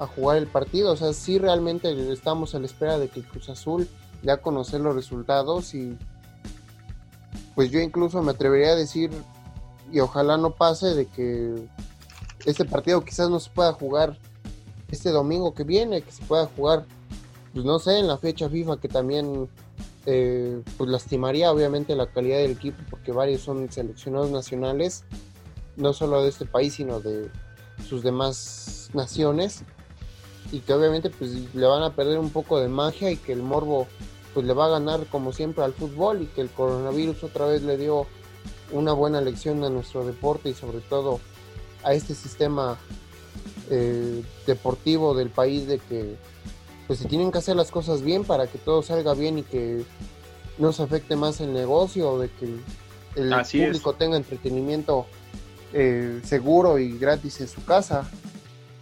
a, jugar el partido. O sea, sí realmente estamos a la espera de que Cruz Azul ya conocer los resultados y pues yo incluso me atrevería a decir y ojalá no pase de que este partido quizás no se pueda jugar este domingo que viene, que se pueda jugar, pues no sé, en la fecha FIFA que también eh, pues lastimaría obviamente la calidad del equipo porque varios son seleccionados nacionales, no solo de este país sino de sus demás naciones y que obviamente pues le van a perder un poco de magia y que el morbo pues le va a ganar como siempre al fútbol y que el coronavirus otra vez le dio una buena lección a nuestro deporte y sobre todo a este sistema eh, deportivo del país de que pues se tienen que hacer las cosas bien para que todo salga bien y que no se afecte más el negocio de que el Así es. público tenga entretenimiento eh, seguro y gratis en su casa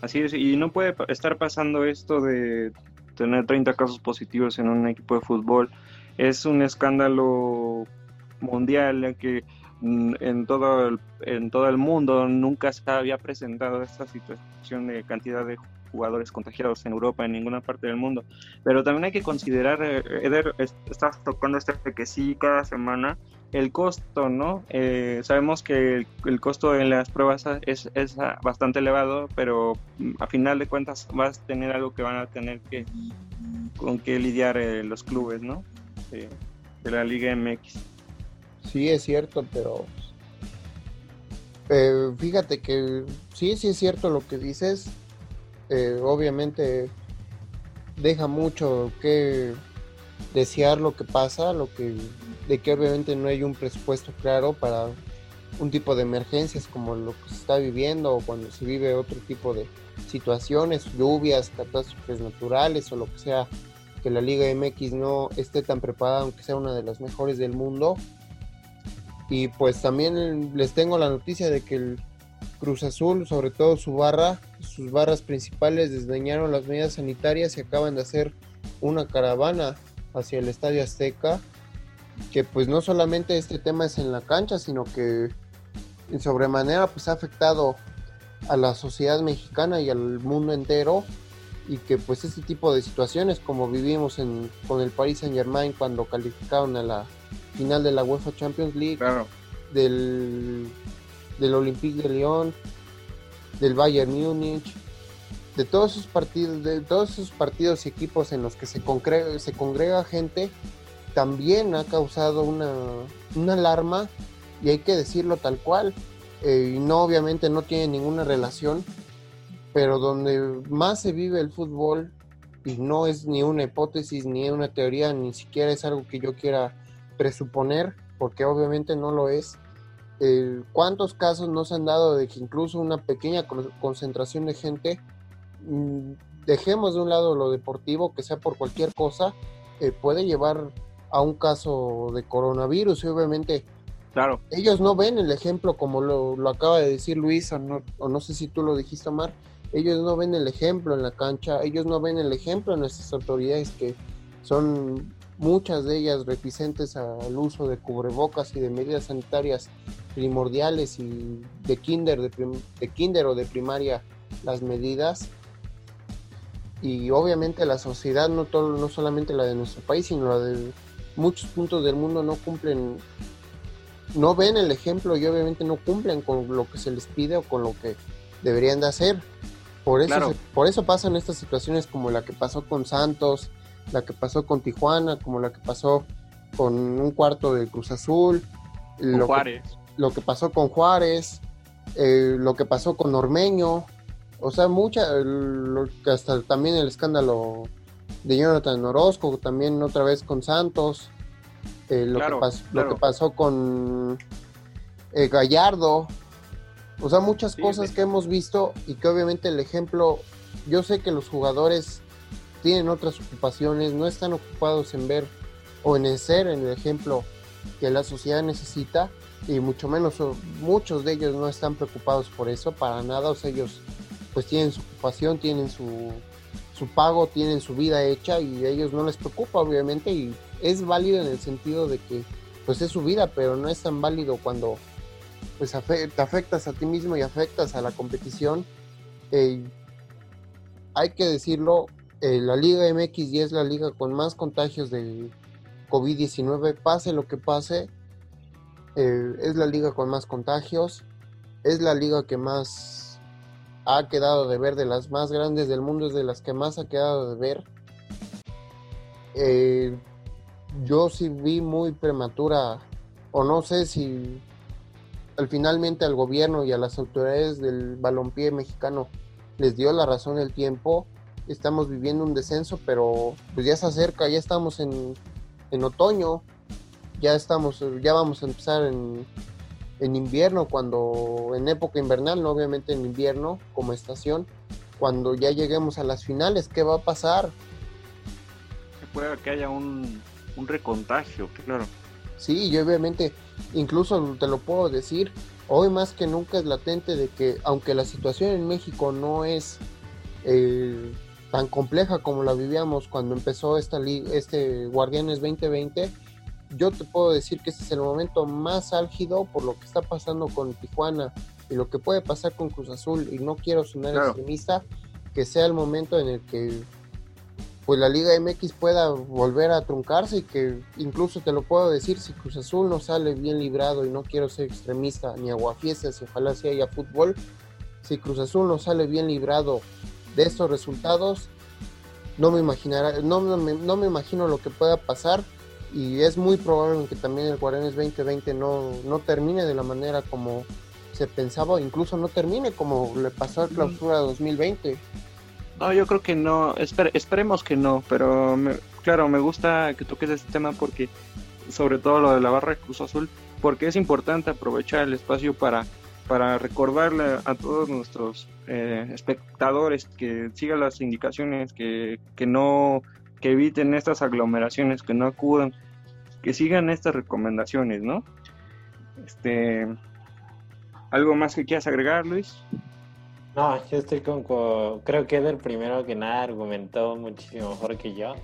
Así es, y no puede estar pasando esto de tener 30 casos positivos en un equipo de fútbol. Es un escándalo mundial que mm, en todo el, en todo el mundo nunca se había presentado esta situación de cantidad de jugadores contagiados en Europa, en ninguna parte del mundo. Pero también hay que considerar, eh, Eder, es- estás tocando este que sí cada semana, el costo, ¿no? Eh, sabemos que el, costo en las pruebas es, es bastante elevado, pero mm, a final de cuentas vas a tener algo que van a tener que con que lidiar eh, los clubes, ¿no? De la Liga MX. Sí, es cierto, pero eh, fíjate que sí, sí es cierto lo que dices. Eh, obviamente deja mucho que desear lo que pasa, lo que de que obviamente no hay un presupuesto claro para un tipo de emergencias como lo que se está viviendo o cuando se vive otro tipo de situaciones, lluvias, catástrofes naturales o lo que sea que la Liga MX no esté tan preparada, aunque sea una de las mejores del mundo. Y pues también les tengo la noticia de que el Cruz Azul, sobre todo su barra, sus barras principales desdeñaron las medidas sanitarias y acaban de hacer una caravana hacia el Estadio Azteca, que pues no solamente este tema es en la cancha, sino que en sobremanera pues ha afectado a la sociedad mexicana y al mundo entero y que pues este tipo de situaciones como vivimos en, con el Paris Saint Germain cuando calificaron a la final de la UEFA Champions League Claro. del del Olympique de Lyon, del Bayern Múnich, de todos esos partidos, de todos esos partidos y equipos en los que se congrega, se congrega gente, también ha causado una, una alarma y hay que decirlo tal cual. Eh, y no, obviamente no tiene ninguna relación, pero donde más se vive el fútbol y no es ni una hipótesis, ni una teoría, ni siquiera es algo que yo quiera presuponer, porque obviamente no lo es. Eh, ¿Cuántos casos nos han dado de que incluso una pequeña concentración de gente, mm, dejemos de un lado lo deportivo, que sea por cualquier cosa, eh, puede llevar a un caso de coronavirus y obviamente claro. ellos no ven el ejemplo como lo, acaba de decir Luis o no, o no sé si tú lo dijiste Omar, ellos no ven el ejemplo en la cancha, ellos no ven el ejemplo en nuestras autoridades que son muchas de ellas reticentes al uso de cubrebocas y de medidas sanitarias primordiales y de kinder, de, kinder o de primaria las medidas. Y obviamente la sociedad, no, todo, no solamente la de nuestro país, sino la de muchos puntos del mundo no cumplen, no ven el ejemplo y obviamente no cumplen con lo que se les pide o con lo que deberían de hacer. Por eso, por eso pasan estas situaciones como la que pasó con Santos, la que pasó con Tijuana, como la que pasó con un cuarto del Cruz Azul, lo Juárez. Que, lo que pasó con Juárez, eh, lo que pasó con Ormeño, o sea, mucha, hasta también el escándalo de Jonathan Orozco, también otra vez con Santos, eh, lo, que lo, que pasó con eh, Gallardo, o sea, muchas cosas que hemos visto y que obviamente el ejemplo, yo sé que los jugadores tienen otras ocupaciones, no están ocupados en ver o en ser en el ejemplo que la sociedad necesita y mucho menos muchos de ellos no están preocupados por eso para nada, o sea, ellos pues tienen su ocupación, tienen su, su pago, tienen su vida hecha y a ellos no les preocupa obviamente y es válido en el sentido de que pues es su vida, pero no es tan válido cuando pues te afectas a ti mismo y afectas a la competición. Eh, hay que decirlo, eh, la Liga MX y es la liga con más contagios de COVID-19, pase lo que pase, eh, es la liga con más contagios, es la liga que más ha quedado de ver, de las más grandes del mundo, es de las que más ha quedado de ver. yo sí vi muy prematura, o no sé si al finalmente al gobierno y a las autoridades del balompié mexicano les dio la razón el tiempo. Estamos viviendo un descenso, pero pues ya se acerca, ya estamos en, en otoño, ya estamos, ya vamos a empezar en, en invierno, cuando en época invernal, no obviamente en invierno como estación, cuando ya lleguemos a las finales, ¿qué va a pasar? Que pueda que haya un, un recontagio, claro. Sí, y obviamente, incluso te lo puedo decir, hoy más que nunca es latente de que aunque la situación en México no es eh, tan compleja como la vivíamos cuando empezó esta este Guardianes 2020, yo te puedo decir que este es el momento más álgido por lo que está pasando con Tijuana y lo que puede pasar con Cruz Azul y no quiero sonar extremista, que sea el momento en el que pues la Liga MX pueda volver a truncarse y que incluso te lo puedo decir, si Cruz Azul no sale bien librado y no quiero ser extremista ni aguafiestas y ojalá si haya fútbol, si Cruz Azul no sale bien librado de estos resultados, no me imaginará, no, no, me, imagino lo que pueda pasar y es muy probable que también el Guaranes 2020 no, no termine de la manera como se pensaba, incluso no termine como le pasó al clausura 2020. No, yo creo que no, esperemos que no, pero claro, me gusta que toques este tema porque, sobre todo lo de la barra de Cruz Azul, porque es importante aprovechar el espacio para, para recordarle a todos nuestros eh, espectadores que sigan las indicaciones, que, que no, que eviten estas aglomeraciones, que no acudan, que sigan estas recomendaciones, ¿no? Este, ¿algo más que quieras agregar, Luis? No, yo estoy con, creo que Eder primero que nada argumentó muchísimo mejor que yo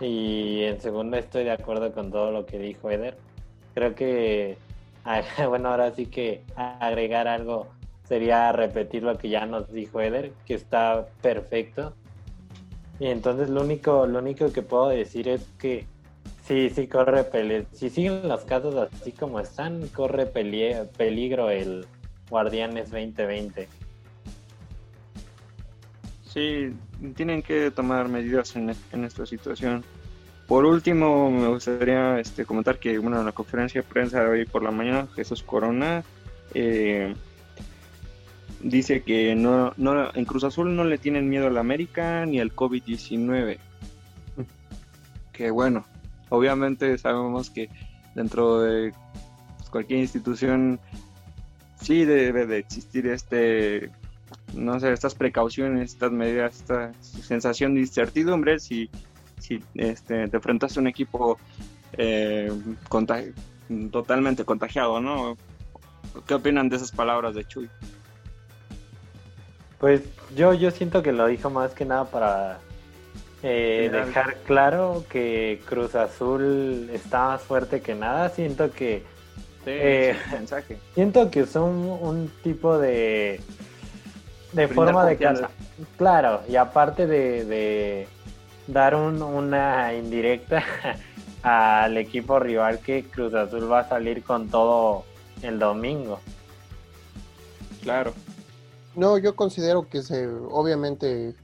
y en segundo estoy de acuerdo con todo lo que dijo Eder. Creo que, [laughs] bueno, ahora sí que agregar algo sería repetir lo que ya nos dijo Eder, que está perfecto. Y entonces lo único, lo único que puedo decir es que sí, sí corre peligro. Si siguen los casos así como están, corre peligro el, Guardianes 2020. Sí, tienen que tomar medidas en, en esta situación. Por último, me gustaría este, comentar que bueno, en la conferencia de prensa de hoy por la mañana, Jesús Corona eh, dice que no, no, en Cruz Azul no le tienen miedo al América ni al COVID-19. Que bueno, obviamente sabemos que dentro de cualquier institución sí debe de existir este no sé estas precauciones estas medidas esta sensación de incertidumbre si si este, te enfrentas a un equipo eh, totalmente contagiado, ¿no? ¿Qué opinan de esas palabras de Chuy? Pues yo, yo siento que lo dijo más que nada para eh, dejar claro que Cruz Azul está más fuerte que nada. Siento que eh, mensaje. [laughs] siento que son un, tipo de de forma de claro y aparte de dar una indirecta [laughs] al equipo rival que Cruz Azul va a salir con todo el domingo. Claro. No, yo considero que se, obviamente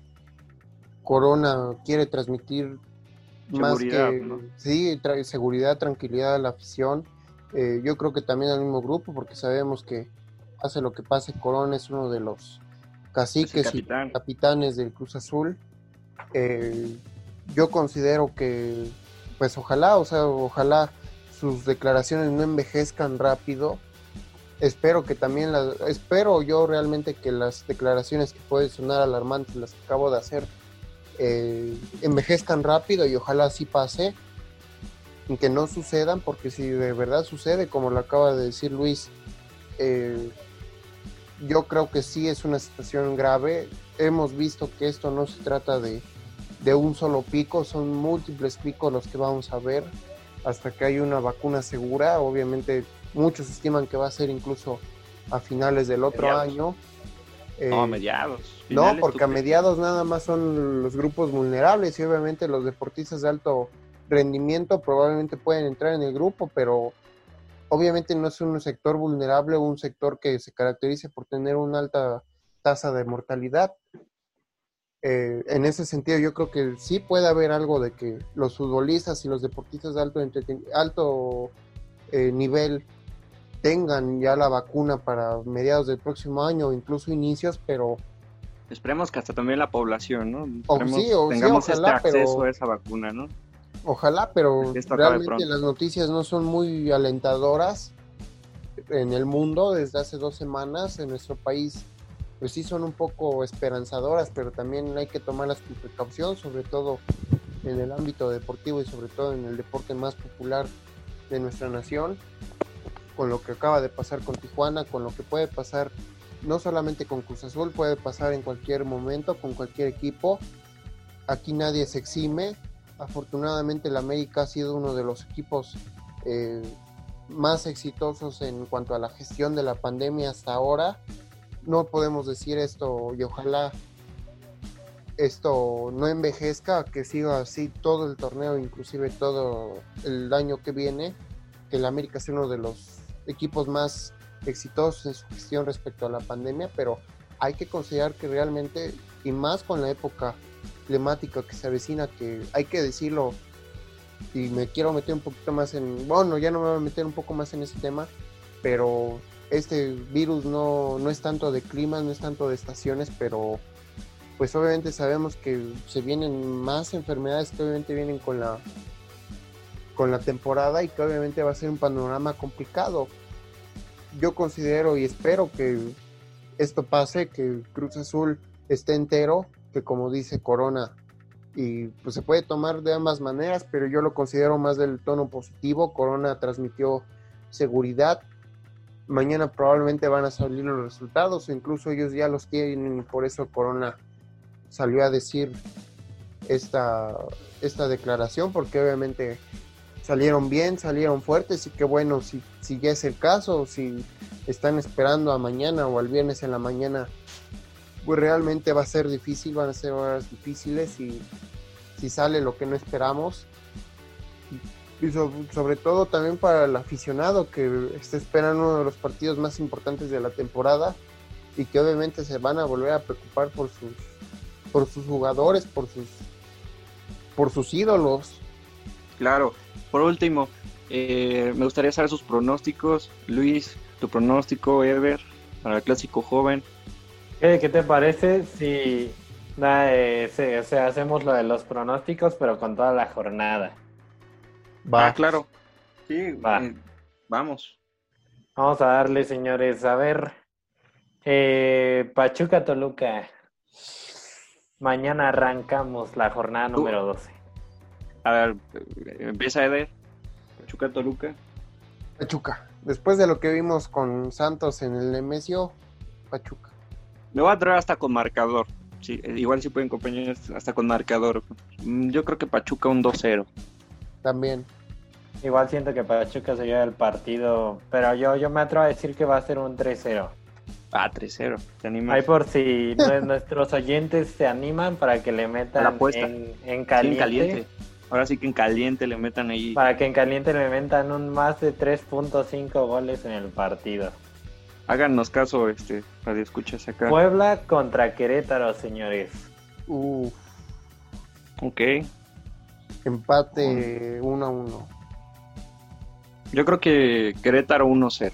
Corona quiere transmitir más que sí, seguridad, tranquilidad a la afición. Eh, yo creo que también al mismo grupo, porque sabemos que hace lo que pase, Corona es uno de los caciques y capitanes del Cruz Azul. Eh, yo considero que, pues ojalá, o sea, ojalá sus declaraciones no envejezcan rápido. Espero que también las, espero yo realmente que las declaraciones que pueden sonar alarmantes, las que acabo de hacer, eh, envejezcan rápido y ojalá así pase que no sucedan, porque si de verdad sucede, como lo acaba de decir Luis, eh, yo creo que sí es una situación grave. Hemos visto que esto no se trata de, de un solo pico, son múltiples picos los que vamos a ver hasta que hay una vacuna segura. Obviamente muchos estiman que va a ser incluso a finales del otro año. no, a eh, mediados. No, porque a mediados nada más son los grupos vulnerables y obviamente los deportistas de alto rendimiento probablemente pueden entrar en el grupo, pero obviamente no es un sector vulnerable o un sector que se caracterice por tener una alta tasa de mortalidad. Eh, en ese sentido yo creo que sí puede haber algo de que los futbolistas y los deportistas de alto, alto eh, nivel tengan ya la vacuna para mediados del próximo año incluso inicios, pero... Esperemos que hasta también la población, ¿no? O, sí, o, tengamos este acceso a esa vacuna, ¿no? Ojalá, pero realmente las noticias no son muy alentadoras en el mundo desde hace dos semanas en nuestro país pues sí son un poco esperanzadoras, pero también hay que tomarlas con precaución, sobre todo en el ámbito deportivo y sobre todo en el deporte más popular de nuestra nación, con lo que acaba de pasar con Tijuana, con lo que puede pasar no solamente con Cruz Azul, puede pasar en cualquier momento, con cualquier equipo. Aquí nadie se exime. Afortunadamente el América ha sido uno de los equipos eh, más exitosos en cuanto a la gestión de la pandemia hasta ahora no podemos decir esto y ojalá esto no envejezca, que siga así todo el torneo, inclusive todo el año que viene, que el América sea uno de los equipos más exitosos en su gestión respecto a la pandemia, pero hay que considerar que realmente, y más con la época climática que se avecina, que hay que decirlo, y me quiero meter un poquito más en, bueno, ya no me voy a meter un poco más en ese tema, pero este virus no, no es tanto de clima, no es tanto de estaciones, pero pues obviamente sabemos que se vienen más enfermedades que obviamente vienen con la con la temporada y que obviamente va a ser un panorama complicado. Yo considero y espero que esto pase, que Cruz Azul esté entero, que como dice Corona, y pues se puede tomar de ambas maneras, pero yo lo considero más del tono positivo. Corona transmitió seguridad, mañana probablemente van a salir los resultados incluso ellos ya los tienen y por eso Corona salió a decir esta, esta declaración porque obviamente salieron bien, salieron fuertes y que bueno, si, si ya es el caso, si están esperando a mañana o al viernes en la mañana, pues realmente va a ser difícil, van a ser horas difíciles y si sale lo que no esperamos, Y sobre todo también para el aficionado que está esperando uno de los partidos más importantes de la temporada y que obviamente se van a volver a preocupar por sus por sus jugadores, por sus por sus ídolos. Claro. Por último, eh, me gustaría saber sus pronósticos. Luis, tu pronóstico, Ever, para el clásico joven. ¿Qué, te parece si eh, hacemos lo de los pronósticos, pero con toda la jornada? Va. Ah, claro. Sí, Va. Eh, vamos. Vamos a darle, señores. A ver. Eh, Pachuca Toluca. Mañana arrancamos la jornada número 12. A ver, empieza Eder. Pachuca Toluca. Pachuca. Después de lo que vimos con Santos en el Nemesio, Pachuca. Me voy a traer hasta con marcador. Sí, igual si pueden acompañar hasta con marcador. Mm, yo creo que Pachuca un 2-0 también. Igual siento que Pachuca se lleva el partido, pero yo, yo me atrevo a decir que va a ser un 3-0. Ah, 3-0, te animas. Ahí por si [laughs] nuestros oyentes se animan para que le metan en, en, caliente. Ahora sí que en caliente le metan ahí. Para que en caliente le metan un más de 3.5 goles en el partido. Háganos caso, este, radio escuchas acá. Puebla contra Querétaro, señores. Uf. Ok. Empate 1 a 1. Yo creo que Querétaro 1-0.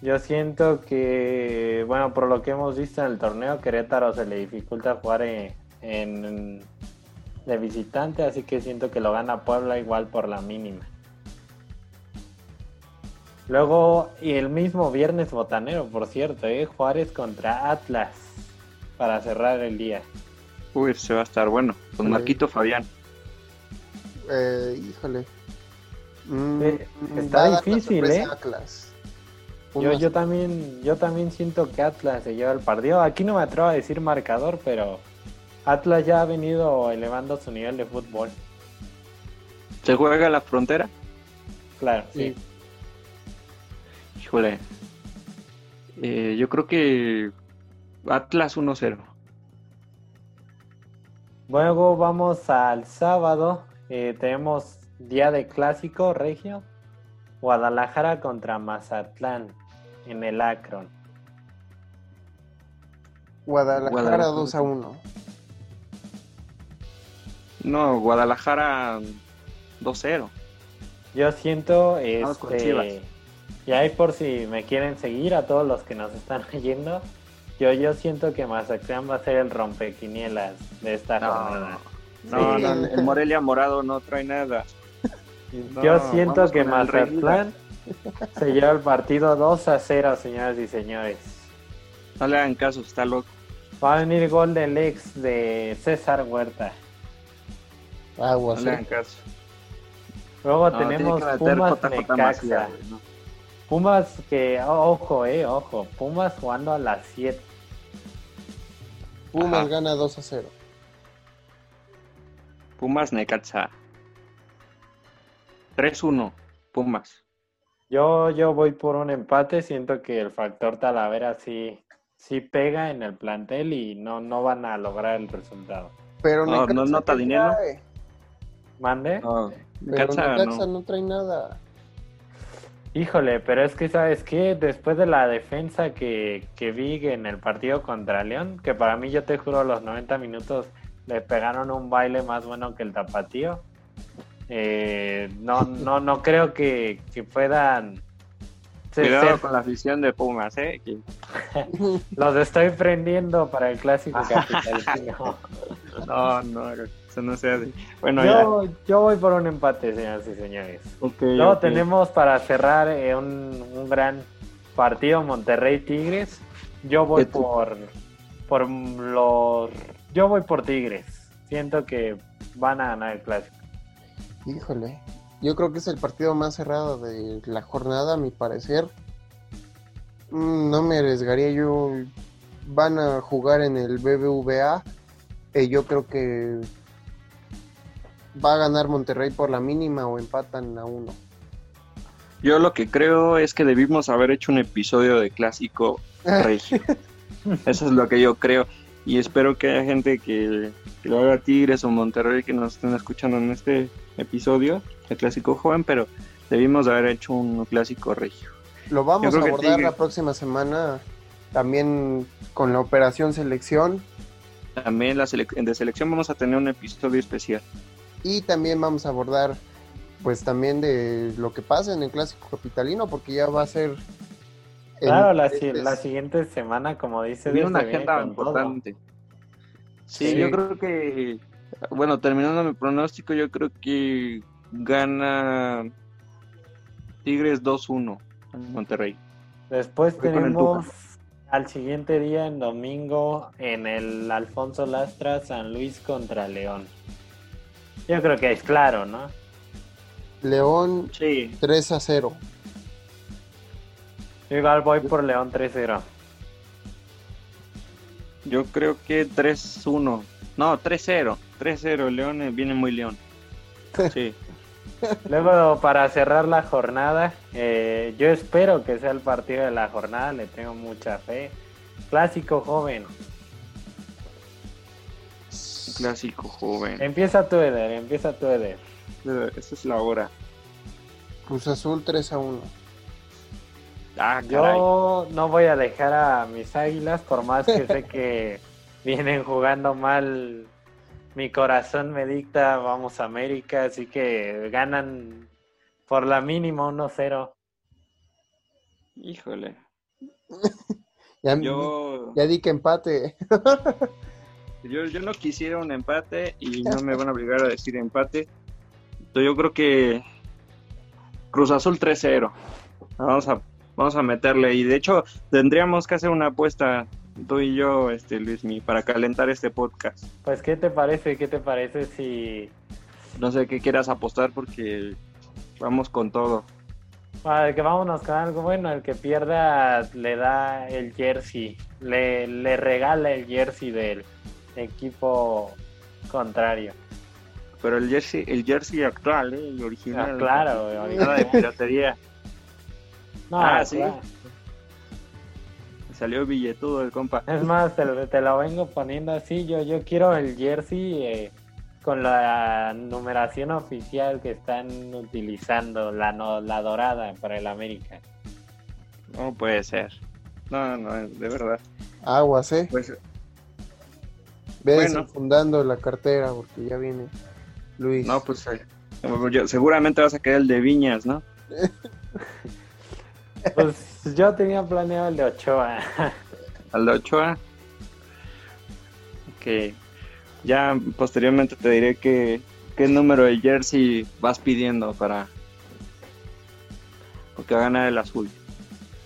Yo siento que, bueno, por lo que hemos visto en el torneo, Querétaro se le dificulta jugar en, de visitante, así que siento que lo gana Puebla igual por la mínima. Luego, y el mismo viernes botanero, por cierto, ¿eh? Juárez contra Atlas para cerrar el día. Uy, se va a estar bueno, con Marquito Fabián. Eh, híjole. Mm, está difícil, ¿eh? Yo, yo, también, yo también siento que Atlas se lleva el partido. Aquí no me atrevo a decir marcador, pero Atlas ya ha venido elevando su nivel de fútbol. ¿Se juega la frontera? Claro, sí. Híjole. Eh, yo creo que Atlas 1-0. Luego vamos al sábado. Eh, tenemos día de clásico regio. Guadalajara contra Mazatlán en el Akron. Guadalajara, 2 a 1. No, Guadalajara 2-0. Yo siento este, y ahí por si me quieren seguir a todos los que nos están [laughs] oyendo, yo yo siento que Mazatlán va a ser el rompequinielas de esta jornada. No, no, el [laughs] Morelia morado no trae nada. Yo siento que Mazatlán se lleva el partido 2 a 0, señoras y señores. No le hagan caso, está loco. Va a venir gol del ex de César Huerta. Agua, no hagan caso. Luego tenemos Pumas Necaxa. Pumas que, ojo, eh, ojo. Pumas jugando a las 7. Pumas gana 2 a 0. Pumas Necaxa. 3-1, Pumas. Yo, yo voy por un empate, siento que el factor Talavera sí, sí pega en el plantel y no, no van a lograr el resultado. Pero no, no nota dinero. ¿Mande? No, Necaxa, no. no trae nada. Híjole, pero es que, ¿sabes qué? Después de la defensa que, que vi en el partido contra León, que para mí, yo te juro, los 90 minutos le pegaron un baile más bueno que el tapatío. Eh, no, no, no creo que, puedan. Cuidado con la afición de Pumas, ¿eh? [laughs] Los estoy prendiendo para el clásico [laughs] no, no, no. Bueno, yo, yo voy por un empate, señoras y señores. Luego tenemos para cerrar eh, un, un gran partido Monterrey Tigres. Yo voy por, por los yo voy por Tigres. Siento que van a ganar el clásico. Híjole. Yo creo que es el partido más cerrado de la jornada, a mi parecer. Mm, no me arriesgaría yo. Van a jugar en el BBVA. y yo creo que va a ganar Monterrey por la mínima o empatan a uno. Yo lo que creo es que debimos haber hecho un episodio de clásico [laughs] regio. Eso es lo que yo creo y espero que haya gente que, lo haga Tigres o Monterrey que nos estén escuchando en este episodio, el clásico joven, pero debimos haber hecho un clásico regio. Lo vamos a abordar la próxima semana también con la operación selección. También la de selección vamos a tener un episodio especial. Y también vamos a abordar pues también de lo que pasa en el clásico capitalino porque ya va a ser Claro, la, la, siguiente semana, como dice, tiene una agenda importante. Sí, yo creo que, bueno, terminando mi pronóstico, yo creo que gana Tigres 2-1 en Monterrey. Después tenemos al siguiente día, en domingo, en el Alfonso Lastra, San Luis contra León. Yo creo que es claro, ¿no? León sí. 3 a 0. Igual voy por León 3-0. Yo creo que 3-1. No, 3-0. 3-0. León viene muy León. Sí. [laughs] Luego, para cerrar la jornada, eh, yo espero que sea el partido de la jornada. Le tengo mucha fe. Clásico joven. Clásico joven. Empieza tu Eder, empieza tu Eder. Esa es la hora. Cruz Azul 3 a 1. Ah, Yo no voy a dejar a mis águilas, por más que sé que [laughs] vienen jugando mal. Mi corazón me dicta, vamos a América, así que ganan por la mínima 1-0. Híjole. [laughs] ya, yo... ya di que empate. [laughs] yo, yo no quisiera un empate y no me van a obligar a decir empate. Yo creo que Cruz Azul 3-0. Vamos a vamos a meterle. Y de hecho, tendríamos que hacer una apuesta tú y yo, este Luismi, para calentar este podcast. Pues, ¿qué te parece? ¿Qué te parece si... No sé qué quieras apostar porque vamos con todo. que vámonos con algo bueno, el que pierda le da el jersey, le, le regala el jersey del equipo contrario. Pero el jersey, el jersey actual, ¿eh? el original. Ah, claro, original de piratería ah, sí. Salió billetudo el compa. Es más, te, lo vengo poniendo así. Yo, yo quiero el jersey eh, con la numeración oficial que están utilizando, la, la dorada para el América. No puede ser. No, no, de verdad. Aguas, ¿eh? Pues, Ve fundando la cartera porque ya viene Luis. No, pues eh, seguramente vas a querer el de Viñas, ¿no? [laughs] Pues yo tenía planeado el de Ochoa. [laughs] ¿El de Ochoa? Ok. Ya posteriormente te diré que, qué número de jersey vas pidiendo para... Porque va a ganar el azul.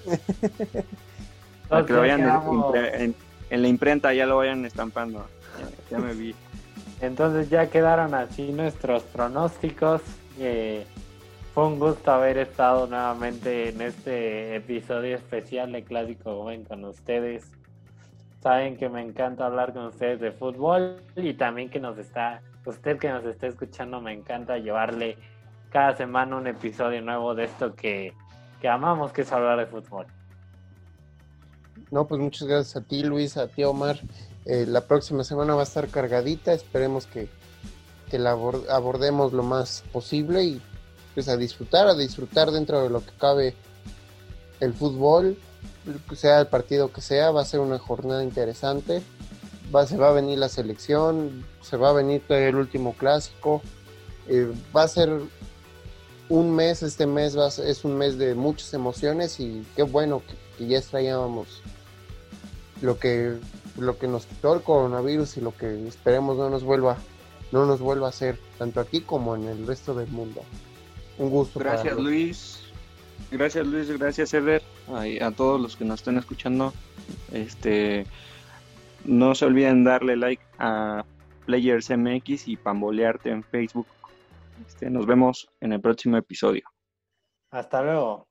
[laughs] para que lo vayan en, la imprenta, ya lo vayan estampando. [laughs] Ya, me vi. Entonces ya quedaron así nuestros pronósticos. Eh, fue un gusto haber estado nuevamente en este episodio especial de Clásico Joven con ustedes. Saben que me encanta hablar con ustedes de fútbol y también que nos está, usted que nos está escuchando, me encanta llevarle cada semana un episodio nuevo de esto que, amamos, que es hablar de fútbol. No, pues muchas gracias a ti, Luis, a ti, Omar. Eh, la próxima semana va a estar cargadita. Esperemos que, que la abordemos lo más posible y pues a disfrutar, a disfrutar dentro de lo que cabe el fútbol, sea el partido que sea, va a ser una jornada interesante. Va, se va a venir la selección, se va a venir el último clásico. Eh, va a ser un mes, este mes es un mes de muchas emociones y qué bueno que, ya extrañábamos lo que, lo que nos quitó el coronavirus y lo que esperemos no nos vuelva, no nos vuelva a hacer, tanto aquí como en el resto del mundo. Un gusto. Gracias Luis. Gracias Luis, gracias Eder. A, todos los que nos estén escuchando. Este no se olviden darle like a Players MX y pambolearte en Facebook. Este, nos vemos en el próximo episodio. Hasta luego.